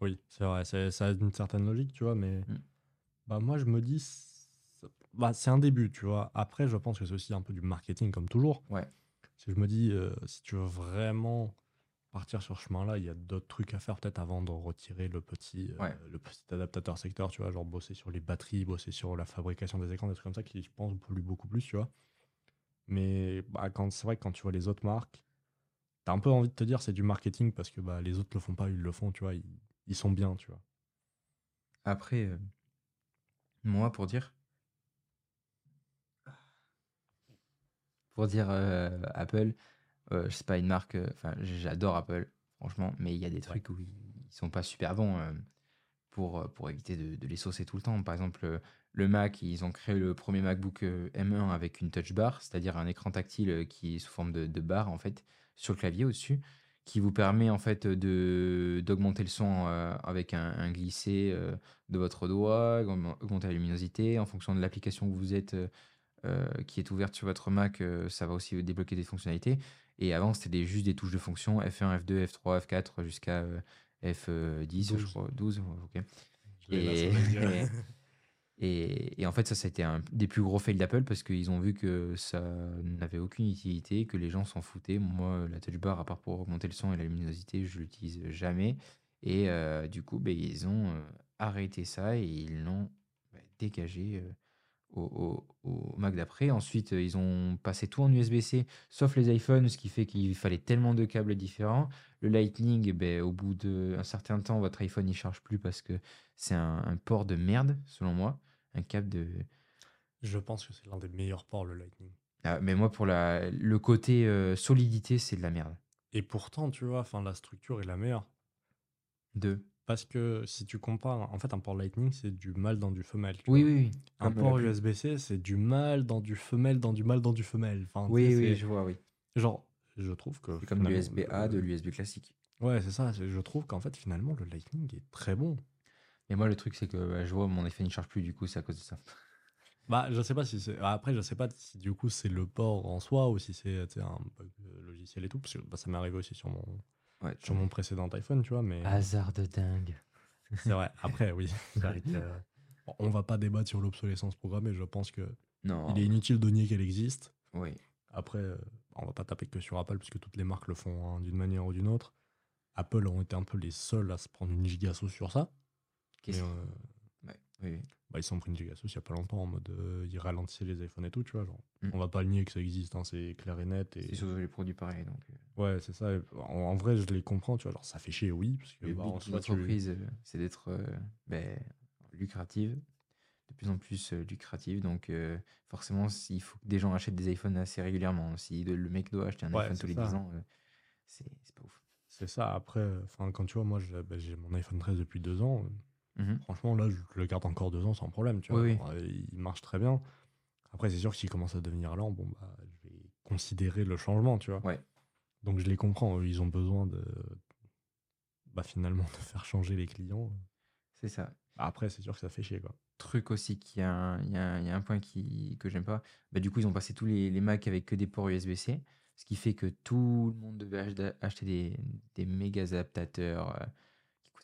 Oui, c'est vrai, ça a une certaine logique, tu vois, mais Mm. bah, moi je me dis, bah, c'est un début, tu vois. Après, je pense que c'est aussi un peu du marketing, comme toujours. Ouais. Si je me dis, euh, si tu veux vraiment partir sur ce chemin-là, il y a d'autres trucs à faire peut-être avant de retirer le petit, euh, le petit adaptateur secteur, tu vois, genre bosser sur les batteries, bosser sur la fabrication des écrans, des trucs comme ça qui, je pense, polluent beaucoup plus, tu vois. Mais bah, quand, c'est vrai que quand tu vois les autres marques, t'as un peu envie de te dire c'est du marketing parce que bah, les autres le font pas, ils le font, tu vois, ils, ils sont bien, tu vois. Après, euh, moi, pour dire. Pour dire euh, Apple, euh, c'est pas une marque. euh, Enfin, j'adore Apple, franchement, mais il y a des trucs où ils, sont pas super bons euh, pour, euh, pour éviter de, de les saucer tout le temps. Par exemple, le Mac, ils ont créé le premier MacBook euh, M1 avec une touch bar, c'est-à-dire un écran tactile qui est sous forme de, de barre, en fait, sur le clavier au-dessus, qui vous permet, en fait, de, d'augmenter le son euh, avec un, un glissé. euh, de votre doigt, augm- augmenter la luminosité. En fonction de l'application où vous êtes, euh, qui est ouverte sur votre Mac, ça va aussi débloquer des fonctionnalités. Et avant, c'était des, juste des touches de fonction F1, F2, F3, F4 jusqu'à euh, F10, je 12. crois. 12, ok. Je l'ai là, Et, en fait, ça, ça a été un des plus gros fails d'Apple parce qu'ils ont vu que ça n'avait aucune utilité, que les gens s'en foutaient. Moi, la touch bar, à part pour augmenter le son et la luminosité, je l'utilise jamais. Et euh, du coup, ben, ils ont euh, arrêté ça et ils l'ont ben, dégagé euh, au, au- au Mac d'après. Ensuite, euh, ils ont passé tout en USB-C, sauf les iPhones, ce qui fait qu'il fallait tellement de câbles différents. Le Lightning, ben, au bout d'un certain temps, votre iPhone ne charge plus parce que c'est un, un port de merde, selon moi. Un câble de. Je pense que c'est l'un des meilleurs ports, le Lightning. Ah, mais moi, pour la, le côté euh, solidité, c'est de la merde. Et pourtant, tu vois, enfin, la structure est la meilleure. Deux. Parce que si tu compares, en fait, un port Lightning, c'est du mâle dans du femelle. tu Oui, vois. oui, oui. Un Comme port la USB-C, c'est du mâle dans du femelle, dans du mâle, dans du femelle. Enfin, tu Oui, sais, oui, c'est- je vois, oui. Genre, je trouve que. C'est comme finalement, l'USB-A de le- l'USB classique. Ouais, c'est ça. c'est- Je trouve qu'en fait, finalement, le Lightning est très bon. Mais moi, le truc, c'est que bah, je vois mon iPhone ne charge plus, du coup, c'est à cause de ça. Bah, je sais pas si c'est. Après, je sais pas si du coup c'est le port en soi ou si c'est tu sais, un bug euh, logiciel et tout. Parce que bah, ça m'est arrivé aussi sur mon, Ouais, sur mon précédent iPhone, tu vois. Mais Hasard de dingue. c'est vrai. Après, oui. euh, bon, on va pas débattre sur l'obsolescence programmée. Je pense que Non. il est inutile de nier qu'elle existe. Oui. Après, euh, on va pas taper que sur Apple puisque toutes les marques le font hein, d'une manière ou d'une autre. Apple ont été un peu les seuls à se prendre une giga sauce sur ça. Qu'est-ce Mais, euh, oui, bah, ils s'en ont pris une sauce il y a pas longtemps en mode euh, ils ralentissaient les iPhones et tout, tu vois. Genre, Mm. On va pas le nier que ça existe, hein, c'est clair et net. Et... C'est surtout les produits pareils. Donc, euh, Ouais, c'est ça. En, en vrai, je les comprends, tu vois. Genre, ça fait chier, oui. Parce que, le bah, but en d'une soi, tu- entreprise, euh, c'est d'être euh, ben, lucrative, de plus en plus lucrative. Donc, euh, forcément, il faut que des gens achètent des iPhones assez régulièrement. Si le mec doit acheter un Ouais, iPhone tous les ça. 10 ans, c'est pas ouf. C'est ça. Après, enfin, quand tu vois, moi, j'ai bah, j'ai mon iPhone 13 depuis deux ans. Mhm. Franchement, là, je le garde encore deux ans sans problème, tu vois. Oui, oui. Genre, euh, il marche très bien. Après, c'est sûr que s'il commence à devenir lent, bon, bah, je vais considérer le changement, tu vois. Ouais. Donc je les comprends, ils ont besoin de. Bah, finalement, de faire changer les clients. C'est ça. Après, c'est sûr que ça fait chier, quoi. Truc aussi, qu'il y a un, il y a un- il y a un point qui, que j'aime pas. Bah, du coup, ils ont passé tous les, les Mac avec que des ports USB-C, ce qui fait que tout le monde devait ach- acheter des, des méga adaptateurs euh,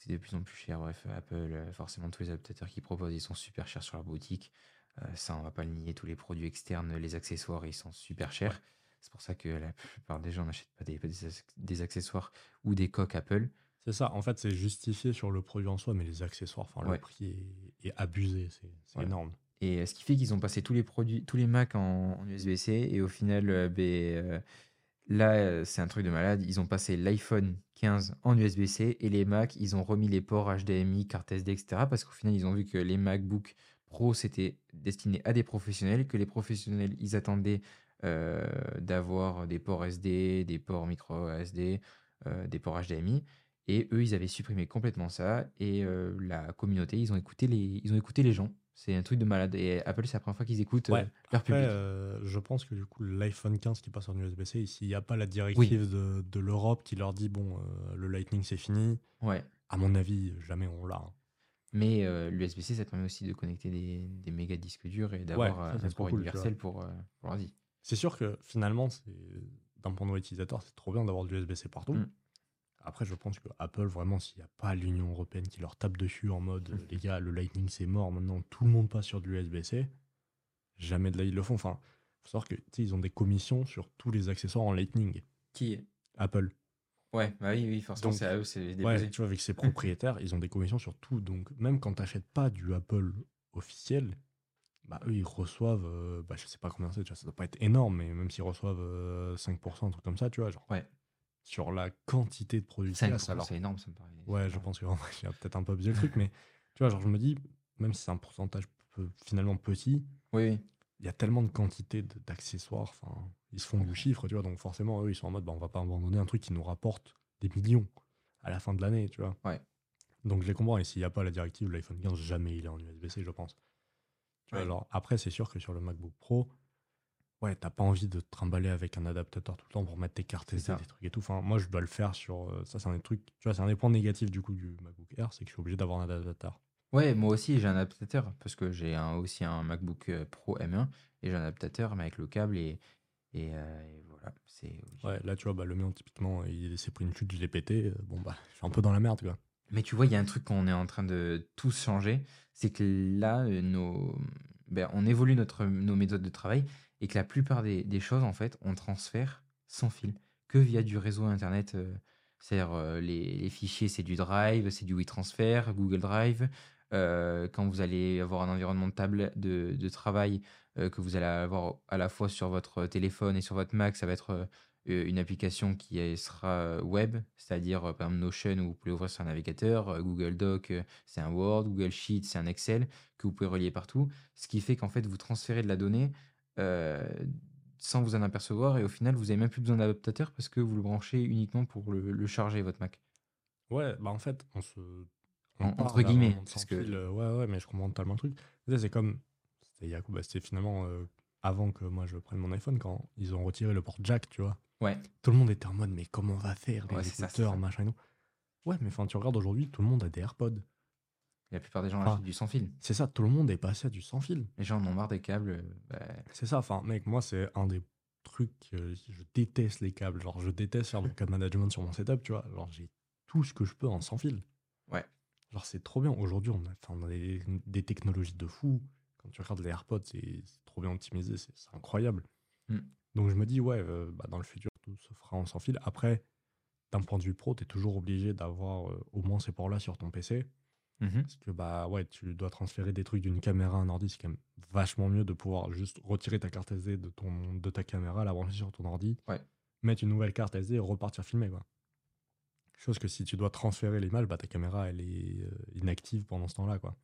de plus en plus cher. Bref, Apple, euh, forcément, tous les adaptateurs qu'ils proposent, ils sont super chers sur leur boutique. Euh, ça, on va pas le nier. Tous les produits externes, les accessoires, ils sont super chers. C'est pour ça que la plupart des gens n'achètent pas des, des ac- des accessoires ou des coques Apple. C'est ça, en fait, c'est justifié sur le produit en soi, mais les accessoires, enfin, Ouais. le prix est, est abusé, c'est énorme. Et euh, ce qui fait qu'ils ont passé tous les produits, tous les Mac en, en USB-C. Et au final, euh, ben, euh, là, euh, c'est un truc de malade. Ils ont passé l'iPhone 15 en USB-C et les Mac, ils ont remis les ports HDMI, carte SD, etc. Parce qu'au final, ils ont vu que les MacBook Pro, c'était destiné à des professionnels, que les professionnels, ils attendaient euh, d'avoir des ports SD, des ports micro SD, euh, des ports HDMI. Et eux, ils avaient supprimé complètement ça. Et la communauté, ils ont écouté les gens. C'est un truc de malade. Et Apple, c'est la première fois qu'ils écoutent euh, leur Après, public. euh, je pense que du coup, l'iPhone 15 qui passe en USB-C, s'il n'y a pas la directive de, de l'Europe qui leur dit, bon, euh, le Lightning c'est fini, Ouais. à mon avis, jamais on l'a. hein. Mais l'USB-C, ça permet aussi de connecter des, des méga disques durs et d'avoir un port cool, universel pour, pour l'ordi. C'est sûr que finalement, d'un point de vue utilisateur, c'est trop bien d'avoir du USB-C partout. Mm. Après, je pense que Apple, vraiment, s'il n'y a pas l'Union européenne qui leur tape dessus en mode euh, les gars, le Lightning c'est mort, maintenant tout le monde passe sur du USB-C, jamais de là ils le font. Enfin, faut savoir que ils ont des commissions sur tous les accessoires en Lightning. Qui? Apple. Ouais, bah oui, oui, forcément, c'est à eux, c'est Ouais, tu vois, avec ses propriétaires, ils ont des commissions sur tout. Donc, même quand tu n'achètes pas du Apple officiel, bah, eux, ils reçoivent, euh, bah, je sais pas combien c'est, tu vois, ça doit pas être énorme, mais même s'ils reçoivent euh, 5%, un truc comme ça, tu vois, genre, Ouais. Sur la quantité de produits qu'il y a, 5%, ça leur- c'est énorme, ça me paraît. Ouais, je pense que en vrai, j'ai peut-être un peu abusé le truc, mais tu vois, genre, je me dis, même si c'est un pourcentage peu- finalement petit, Oui, il y a tellement de quantité d'accessoires, enfin, ils se font du chiffre, tu vois, donc forcément, eux, ils sont en mode, bah, on va pas abandonner un truc qui nous rapporte des millions à la fin de l'année, tu vois. Ouais. Donc je les comprends, et s'il n'y a pas la directive, l'iPhone 15, jamais il est en USB-C, je pense. Tu vois, Ouais. alors, après, c'est sûr que sur le MacBook Pro, ouais, t'as pas envie de te trimballer avec un adaptateur tout le temps pour mettre tes cartes SD, des trucs et tout. Enfin, moi, je dois le faire sur. euh, ça, c'est un des trucs. Tu vois, c'est un des points négatifs du coup du MacBook Air, c'est que je suis obligé d'avoir un adaptateur. Ouais, moi aussi, j'ai un adaptateur parce que j'ai un- aussi un MacBook euh, Pro M1 et j'ai un adaptateur, mais avec le câble et, et, euh, et voilà. C'est Ouais, là, tu vois, bah, le mien, typiquement, il s'est pris une chute, je l'ai pété. euh, Bon, bah, je suis un peu dans la merde, quoi. Mais tu vois, il y a un truc qu'on est en train de tous changer, c'est que là, euh, nos, ben, on évolue notre, nos méthodes de travail et que la plupart des, des choses, en fait, on transfère sans fil, que via du réseau Internet. euh, C'est-à-dire, euh, les, fichiers, c'est du Drive, c'est du WeTransfer, Google Drive. Euh, quand vous allez avoir un environnement de, table, de, de travail que vous allez avoir à la fois sur votre téléphone et sur votre Mac, ça va être une application qui sera web, c'est-à-dire par exemple Notion où vous pouvez ouvrir sur un navigateur, Google Doc c'est un Word, Google Sheet c'est un Excel que vous pouvez relier partout, ce qui fait qu'en fait vous transférez de la donnée euh, sans vous en apercevoir et au final vous n'avez même plus besoin d'adaptateur parce que vous le branchez uniquement pour le, le charger votre Mac. Ouais, bah en fait, on se. En- entre guillemets, parce que- euh, ouais, ouais, mais je comprends totalement le truc. C'est comme. C'était bah, c'était finalement euh, avant que moi je prenne mon iPhone, quand ils ont retiré le port jack, tu vois. Ouais. Tout le monde était en mode, mais comment on va faire Les Ouais, écouteurs, ça. machin et tout. Ouais, mais enfin, tu regardes aujourd'hui, tout le monde a des AirPods. La plupart des gens Enfin, achètent du sans fil. C'est ça, tout le monde est passé à du sans fil. Les gens en ont marre des câbles. euh, bah, C'est ça, enfin, mec, moi, c'est un des trucs. euh, je déteste les câbles. Genre, je déteste faire mon câble management sur mon setup, tu vois. Genre, j'ai tout ce que je peux en sans fil. Ouais. Genre, c'est trop bien. Aujourd'hui, on a, enfin, on a des, des technologies de fou. Quand tu regardes les AirPods, c'est trop bien optimisé, c'est c'est incroyable. Mm. Donc, je me dis, ouais, euh, bah, dans le futur, tout se fera en sans fil. Après, d'un point de vue pro, tu es toujours obligé d'avoir euh, au moins ces ports-là sur ton PC. Mhm. Parce que bah ouais, tu dois transférer des trucs d'une caméra à un ordi, c'est quand même vachement mieux de pouvoir juste retirer ta carte SD de, ton, de ta caméra, la brancher sur ton ordi, Ouais. mettre une nouvelle carte SD et repartir filmer. Quoi. Chose que si tu dois transférer l'image, bah ta caméra elle est euh, inactive pendant ce temps-là. quoi.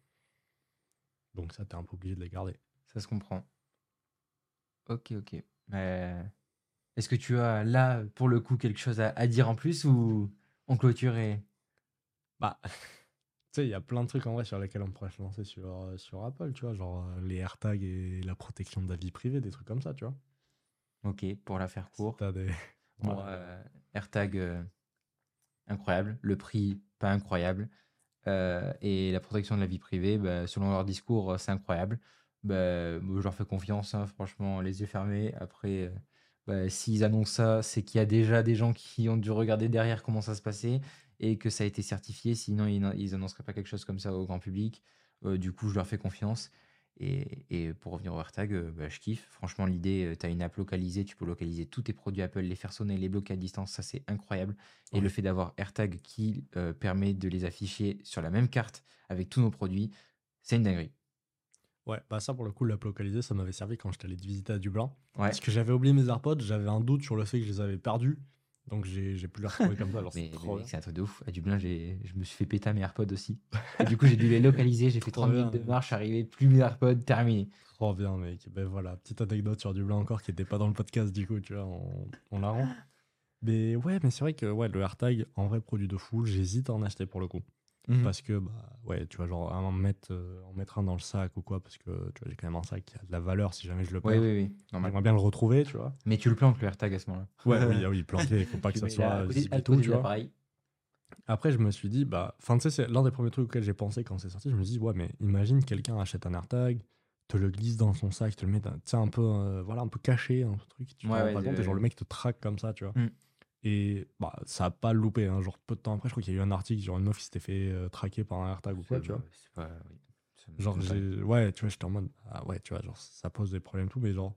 Donc ça, t'es un peu obligé de les garder. Ça se comprend. Ok, ok. Euh, Est-ce que tu as là, pour le coup, quelque chose à, à dire en plus ou on clôture et... Bah, sais, il y a plein de trucs en vrai sur lesquels on pourrait se lancer sur, euh, sur Apple, tu vois, genre euh, les AirTags et la protection de la vie privée, des trucs comme ça, tu vois. Ok, pour la faire Si court. t'as des... Moi, Voilà. euh, AirTag, euh, incroyable. Le prix, pas incroyable. Euh, et la protection de la vie privée, bah, selon leur discours, c'est incroyable. Bah, je leur fais confiance, hein, franchement, les yeux fermés. Après, bah, s'ils annoncent ça, c'est qu'il y a déjà des gens qui ont dû regarder derrière comment ça se passait et que ça a été certifié. Sinon, ils n'a- ils annonceraient pas quelque chose comme ça au grand public. Euh, du coup, je leur fais confiance. Et, et pour revenir au AirTag, euh, bah, je kiffe. Franchement, l'idée, tu as une app localisée, tu peux localiser tous tes produits Apple, les faire sonner, les bloquer à distance, ça c'est incroyable. Et Ouais. le fait d'avoir AirTag qui euh, permet de les afficher sur la même carte avec tous nos produits, c'est une dinguerie. Ouais, bah ça pour le coup, l'app localisée, ça m'avait servi quand j'étais allé te visiter à Dublin. Ouais. Parce que j'avais oublié mes AirPods, j'avais un doute sur le fait que je les avais perdus. Donc j'ai pu les retrouver comme ça. c'est un truc de ouf. À Dublin, je me suis fait péter à mes AirPods aussi. Et du coup, j'ai dû les localiser. J'ai fait Trop 30 minutes de marche, arrivé, plus mes AirPods, terminé. Trop bien, mec. Ben voilà, petite anecdote sur Dublin encore qui n'était pas dans le podcast, du coup, tu vois, on, on la rend. Mais ouais, mais c'est vrai que ouais, le AirTag, en vrai produit de fou, j'hésite à en acheter pour le coup. Mhm. Parce que, bah, ouais, tu vois, genre, en mettre, euh, en mettre un dans le sac ou quoi, parce que, tu vois, j'ai quand même un sac qui a de la valeur si jamais je le perds. oui, oui. J'aimerais bien le retrouver, tu vois. Mais tu le planques, le AirTag, à ce moment-là. Ouais, oui, ah oui, il faut pas que ça soit à et tout, tu vois. Après, je me suis dit, bah, enfin, tu sais, c'est l'un des premiers trucs auxquels j'ai pensé quand c'est sorti. Je me suis dit, ouais, mais imagine quelqu'un achète un AirTag, te le glisse dans son sac, te le met, dans- tu sais, un peu, euh, voilà, un peu caché, un truc, tu te Ouais, rends ouais, pas compte, et genre le mec te traque comme ça, tu vois. Mm. Et bah, ça a pas loupé, hein. genre peu de temps après, je crois qu'il y a eu un article sur une meuf qui s'était fait euh, traquer par un AirTag ou quoi, tu vois. pas- oui. Genre, ouais, tu vois, j'étais en mode, ah ouais, tu vois, genre, ça pose des problèmes, tout, mais genre,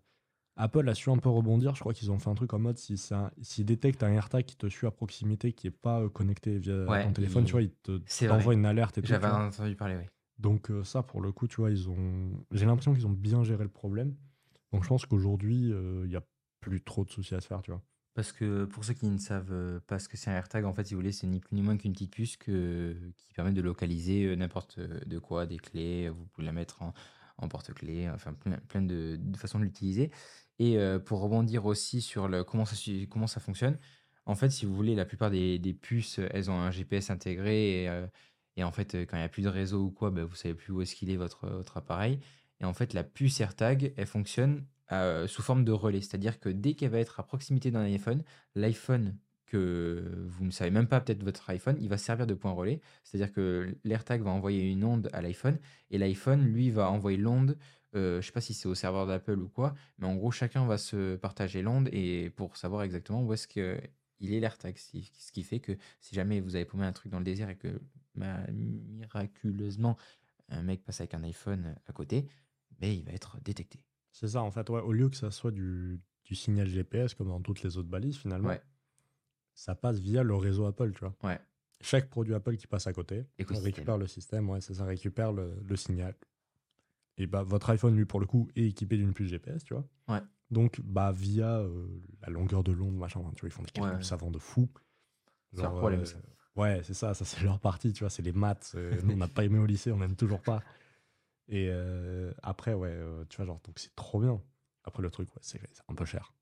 Apple a su un peu rebondir. Je crois qu'ils ont fait un truc en mode, si ça, s'ils détectent un AirTag qui te suit à proximité, qui est pas euh, connecté via Ouais, ton téléphone, il- tu vois, ils te t'envoient une alerte et tout. J'avais entendu parler, oui. Donc, euh, ça, pour le coup, tu vois, ils ont. J'ai l'impression qu'ils ont bien géré le problème. Donc, je pense qu'aujourd'hui, euh, il y a plus trop de soucis à se faire, tu vois. Parce que pour ceux qui ne savent euh, pas ce que c'est un AirTag, en fait, si vous voulez, c'est ni plus ni moins qu'une petite puce qui permet de localiser euh, n'importe de quoi, des clés. Vous pouvez la mettre en, porte-clés, enfin plein, de, façons de l'utiliser. Et euh, pour rebondir aussi sur le, comment, ça, comment ça fonctionne, en fait, si vous voulez, la plupart des, des puces, elles ont un GPS intégré. Et, euh, en fait, euh, quand il n'y a plus de réseau ou quoi, bah, vous savez plus où est-ce qu'il est votre appareil. Et en fait, la puce AirTag, elle fonctionne euh, sous forme de relais. C'est-à-dire que dès qu'elle va être à proximité d'un iPhone, l'iPhone que vous ne savez même pas peut-être votre iPhone, il va servir de point relais. C'est-à-dire que l'AirTag va envoyer une onde à l'iPhone et l'iPhone, lui, va envoyer l'onde. euh, je sais pas si c'est au serveur d'Apple ou quoi, mais en gros, chacun va se partager l'onde et pour savoir exactement où est-ce que il est l'AirTag. Ce qui fait que si jamais vous avez paumé un truc dans le désert et que miraculeusement un mec passe avec un iPhone à côté, ben, il va être détecté. C'est ça, en fait, ouais, au lieu que ça soit du, du signal GPS comme dans toutes les autres balises, finalement, Ouais. ça passe via le réseau Apple, tu vois. Ouais. Chaque produit Apple qui passe à côté, on récupère le système, ouais, ça, récupère le, le signal. Et bah, votre iPhone, lui, pour le coup, est équipé d'une puce GPS, tu vois. Ouais. Donc, bah, via euh, la longueur de l'onde, machin, tu vois, ils font des calculs Ouais. savants de fou. C'est leur Genre, problème, euh. Ouais, c'est ça, ça c'est leur partie, tu vois, c'est les maths. euh, nous, on n'a pas aimé au lycée, on n'aime toujours pas. Et euh, après, ouais, euh, tu vois, genre, donc c'est trop bien. Après, le truc, ouais, c'est c'est un peu cher.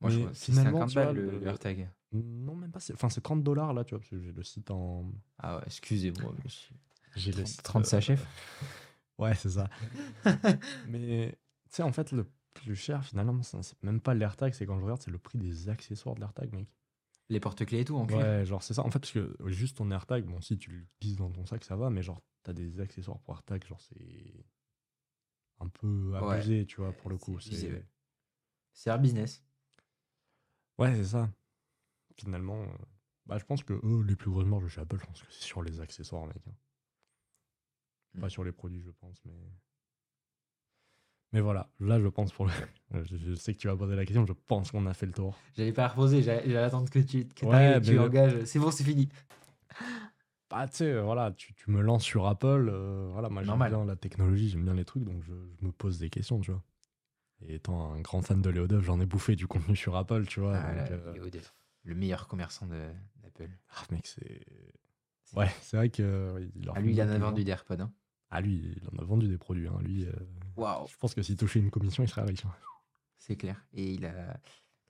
Moi, je Mais finalement, 50 tu vois, balles le, AirTag. Non, même pas, c'est enfin, c'est 30 dollars là, tu vois, parce que j'ai le site en. Ah ouais, excusez-moi, monsieur. J'ai le 30 site, 30 euh, sachets Ouais, c'est ça. Mais tu sais, en fait, le plus cher, finalement, c'est c'est même pas l'AirTag, c'est quand je regarde, c'est le prix des accessoires de l'AirTag, mec. Les porte-clés et tout en cuir. Ouais, genre, c'est ça. En fait, parce que juste ton AirTag, bon, si tu le glisses dans ton sac, ça va, mais genre, t'as des accessoires pour AirTag, genre, c'est un peu Ouais. abusé, tu vois, pour le coup. c'est-. C'est un business. Ouais, c'est ça. Finalement, euh, bah, je pense que eux, les plus grosses marges de chez Apple, je pense que c'est sur les accessoires, mec. hein. Pas Mm. sur les produits, je pense, mais. Mais voilà, là, je pense pour le. je, sais que tu vas poser la question, je pense qu'on a fait le tour. J'allais pas reposer, j'allais attendre que tu, que Ouais, tu engages. C'est bon, c'est fini. Bah, tu sais, voilà, tu, tu me lances sur Apple. euh, voilà, moi, j'aime bien la technologie, j'aime bien les trucs, donc je, je me pose des questions, tu vois. Et étant un grand fan de Léo Duff, j'en ai bouffé du contenu sur Apple, tu vois. Ah, donc, là, euh, Léo Duff, le meilleur commerçant de- d'Apple. ah, mec, c'est. Ouais, c'est vrai que. euh, il leur Ah, lui, il en a vendu des AirPods. Hein. Ah, lui, il en a vendu des produits. Hein. Lui, euh, Waouh, je pense que s'il touchait une commission, il serait riche. c'est clair. Et il a.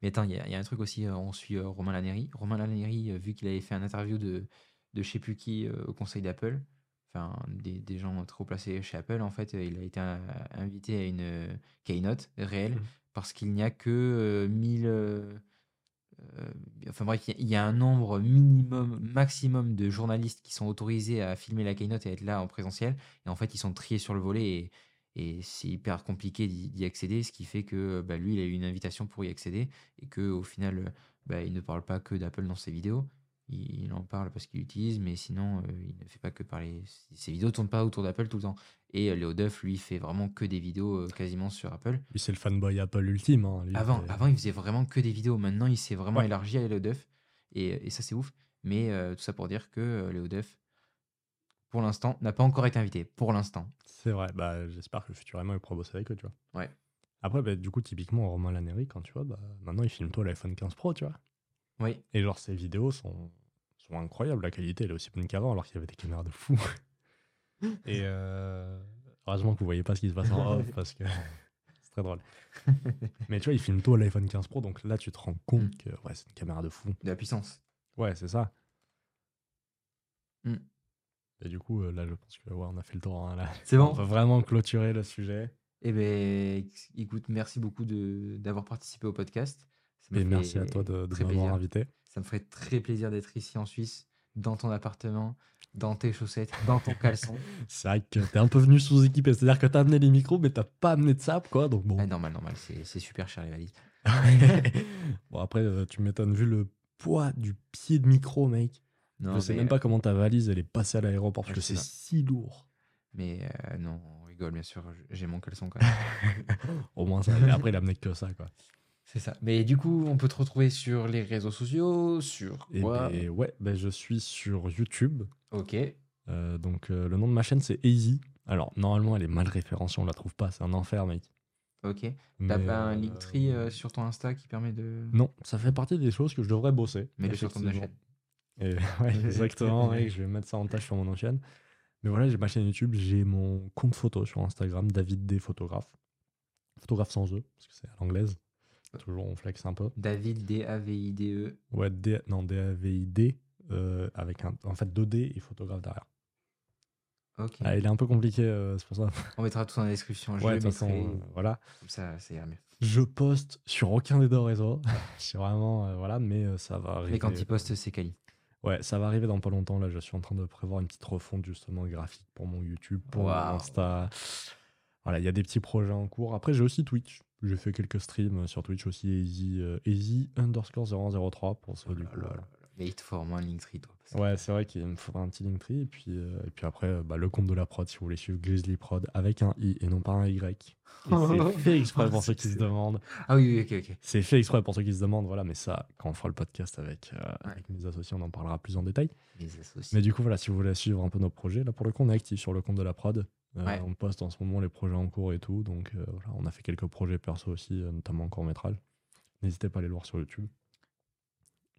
Mais attends, il y, a- il y a un truc aussi, euh, on suit euh, Romain Laneri. Romain Laneri, euh, vu qu'il avait fait un interview de, de je sais plus qui au conseil d'Apple, enfin des, des gens trop placés chez Apple, en fait, il a été invité à une keynote réelle Mhm. parce qu'il n'y a que euh, 1000. euh, euh, enfin bref, il y y a un nombre minimum, maximum de journalistes qui sont autorisés à filmer la keynote et être là en présentiel. Et en fait, ils sont triés sur le volet et, et c'est hyper compliqué d'y accéder, ce qui fait que bah, lui, il a eu une invitation pour y accéder et que au final, euh, bah, il ne parle pas que d'Apple dans ses vidéos. Il, il en parle parce qu'il l'utilise, mais sinon, euh, il ne fait pas que parler. Ses vidéos ne tournent pas autour d'Apple tout le temps. Et euh, Léo Duff, lui, fait vraiment que des vidéos euh, quasiment sur Apple. Lui, c'est le fanboy Apple ultime. hein, lui, Avant, avant, il faisait vraiment que des vidéos. Maintenant, il s'est vraiment Ouais. élargi à Léo Duff. Et, et ça, c'est ouf. Mais euh, tout ça pour dire que euh, Léo Duff, pour l'instant, n'a pas encore été invité. Pour l'instant. C'est vrai. Bah, j'espère que futurément, il pourra bosser avec eux, tu vois. Ouais. Après, bah, du coup, typiquement, Romain Laneri, quand tu vois, bah, maintenant, il filme toi l'iPhone 15 Pro, tu vois. Oui. Et genre, ses vidéos sont, sont incroyables. La qualité, elle est aussi bonne qu'avant, alors qu'il y avait des caméras de fou. Et euh, heureusement que vous voyez pas ce qui se passe en off, parce que c'est très drôle. Mais tu vois, il filme toi l'iPhone 15 Pro, donc là, tu te rends compte que ouais, c'est une caméra de fou. De la puissance. Ouais, c'est ça. Mm. Et du coup, euh, là, je pense que ouais, on a fait le tour. hein, là. C'est On peut vraiment clôturer le sujet. Eh ben, écoute, merci beaucoup de d'avoir participé au podcast. Et merci à toi de, m'avoir invité. Ça me ferait très plaisir d'être ici en Suisse, dans ton appartement, dans tes chaussettes, dans ton caleçon. C'est vrai que t'es un peu venu sous-équipé. C'est-à-dire que t'as amené les micros, mais t'as pas amené de sable, quoi. Donc bon. Ah, normal, normal, c'est c'est super cher les valises. bon, après, euh, tu m'étonnes, vu le poids du pied de micro, mec. Non, je sais mais, même pas comment ta valise, elle est passée à l'aéroport, parce Ouais, que c'est si lourd. Mais euh, non, on rigole, bien sûr. J'ai mon caleçon quand même. Au moins, ça. Après, il a amené que ça, quoi. C'est ça. Mais du coup, on peut te retrouver sur les réseaux sociaux, sur Et quoi ben, ouais, ben, je suis sur YouTube. Ok. Euh, donc, euh, le nom de ma chaîne, c'est Easy. Alors, normalement, elle est mal référencée, on la trouve pas. C'est un enfer, mec. Ok. T'as Mais, pas un euh, Linktree euh, sur ton Insta qui permet de. Non, ça fait partie des choses que je devrais bosser. Mets-le sur ton chaîne. Et, ouais, exactement, je vais mettre ça en tâche sur mon chaîne. Mais voilà, j'ai ma chaîne YouTube, j'ai mon compte photo sur Instagram, David D photographe. Photographe sans E, parce que c'est à l'anglaise. Toujours on flex un peu. David D-A-V-I-D-E. Ouais, D, non, D-A-V-I-D, euh, avec un, en fait 2D et photographe derrière. Ok. Ah, il est un peu compliqué, euh, c'est pour ça. On mettra tout dans la description. Je Ouais, de toute façon, euh, voilà. Comme ça, ça ira mieux. Je poste sur aucun des deux réseaux. c'est vraiment, euh, voilà, mais ça va arriver. Mais quand il poste, c'est quali. Ouais, ça va arriver dans pas longtemps. Là, je suis en train de prévoir une petite refonte justement graphique pour mon YouTube, pour mon Waouh. Insta. Voilà, il y a des petits projets en cours. Après, j'ai aussi Twitch. J'ai fait quelques streams sur Twitch aussi, easy, euh, easy underscore 003 pour du Oh là coup, voilà. Là là. Mais il te faut au moins un Linktree, toi. parce que- Ouais, c'est vrai qu'il me faudra un petit Linktree. Et puis, euh, et puis après, euh, bah, le compte de la prod, si vous voulez suivre Grizzly Prod avec un i et non pas un y. Et c'est fait exprès pour ceux qui se demandent. Ah oui, oui, ok, ok. C'est fait exprès pour ceux qui se demandent. Voilà, mais ça, quand on fera le podcast avec, euh, Ouais. avec mes associés, on en parlera plus en détail. Les associés. Mais du coup, voilà, si vous voulez suivre un peu nos projets, là pour le coup, on est actif sur le compte de la prod. Euh, Ouais. On poste en ce moment les projets en cours et tout. Donc euh, voilà, on a fait quelques projets perso aussi, euh, notamment en court métrage. N'hésitez pas à aller le voir sur YouTube.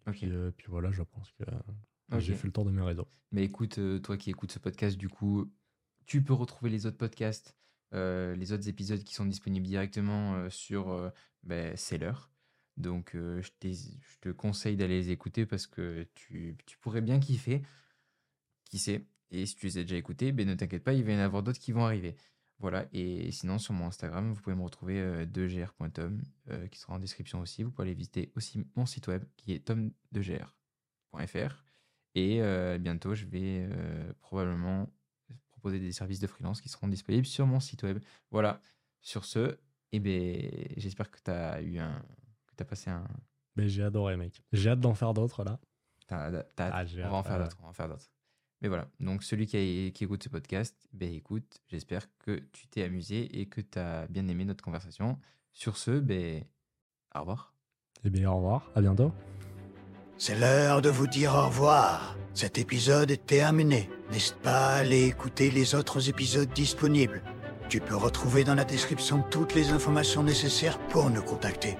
Ok. Puis, euh, puis voilà, je pense que euh, j'ai fait le tour de mes réseaux. Mais écoute, euh, toi qui écoutes ce podcast, du coup, tu peux retrouver les autres podcasts, les autres épisodes qui sont disponibles directement sur euh, ben, Seller. Donc, euh, je, je te conseille d'aller les écouter parce que tu, tu pourrais bien kiffer. Qui sait? Et si tu les as déjà écoutés, ben, ne t'inquiète pas, il va y en avoir d'autres qui vont arriver. Voilà, et sinon sur mon Instagram, vous pouvez me retrouver euh, 2gr.tom, euh, qui sera en description aussi. Vous pouvez aller visiter aussi mon site web qui est tom2gr.fr. Et euh, bientôt, je vais euh, probablement proposer des services de freelance qui seront disponibles sur mon site web. Voilà. Sur ce, eh ben, j'espère que tu as eu un. que tu as passé un. Mais j'ai adoré, mec. J'ai hâte d'en faire d'autres là. Ah, va hâte, faire. On va en faire d'autres. Mais voilà. Donc, celui qui, a- qui écoute ce podcast, ben écoute, j'espère que tu t'es amusé et que tu as bien aimé notre conversation. Sur ce, ben, au revoir. Eh bien, au revoir, à bientôt. C'est l'heure de vous dire au revoir. Cet épisode est terminé. N'hésite pas à aller écouter les autres épisodes disponibles? Tu peux retrouver dans la description toutes les informations nécessaires pour nous contacter.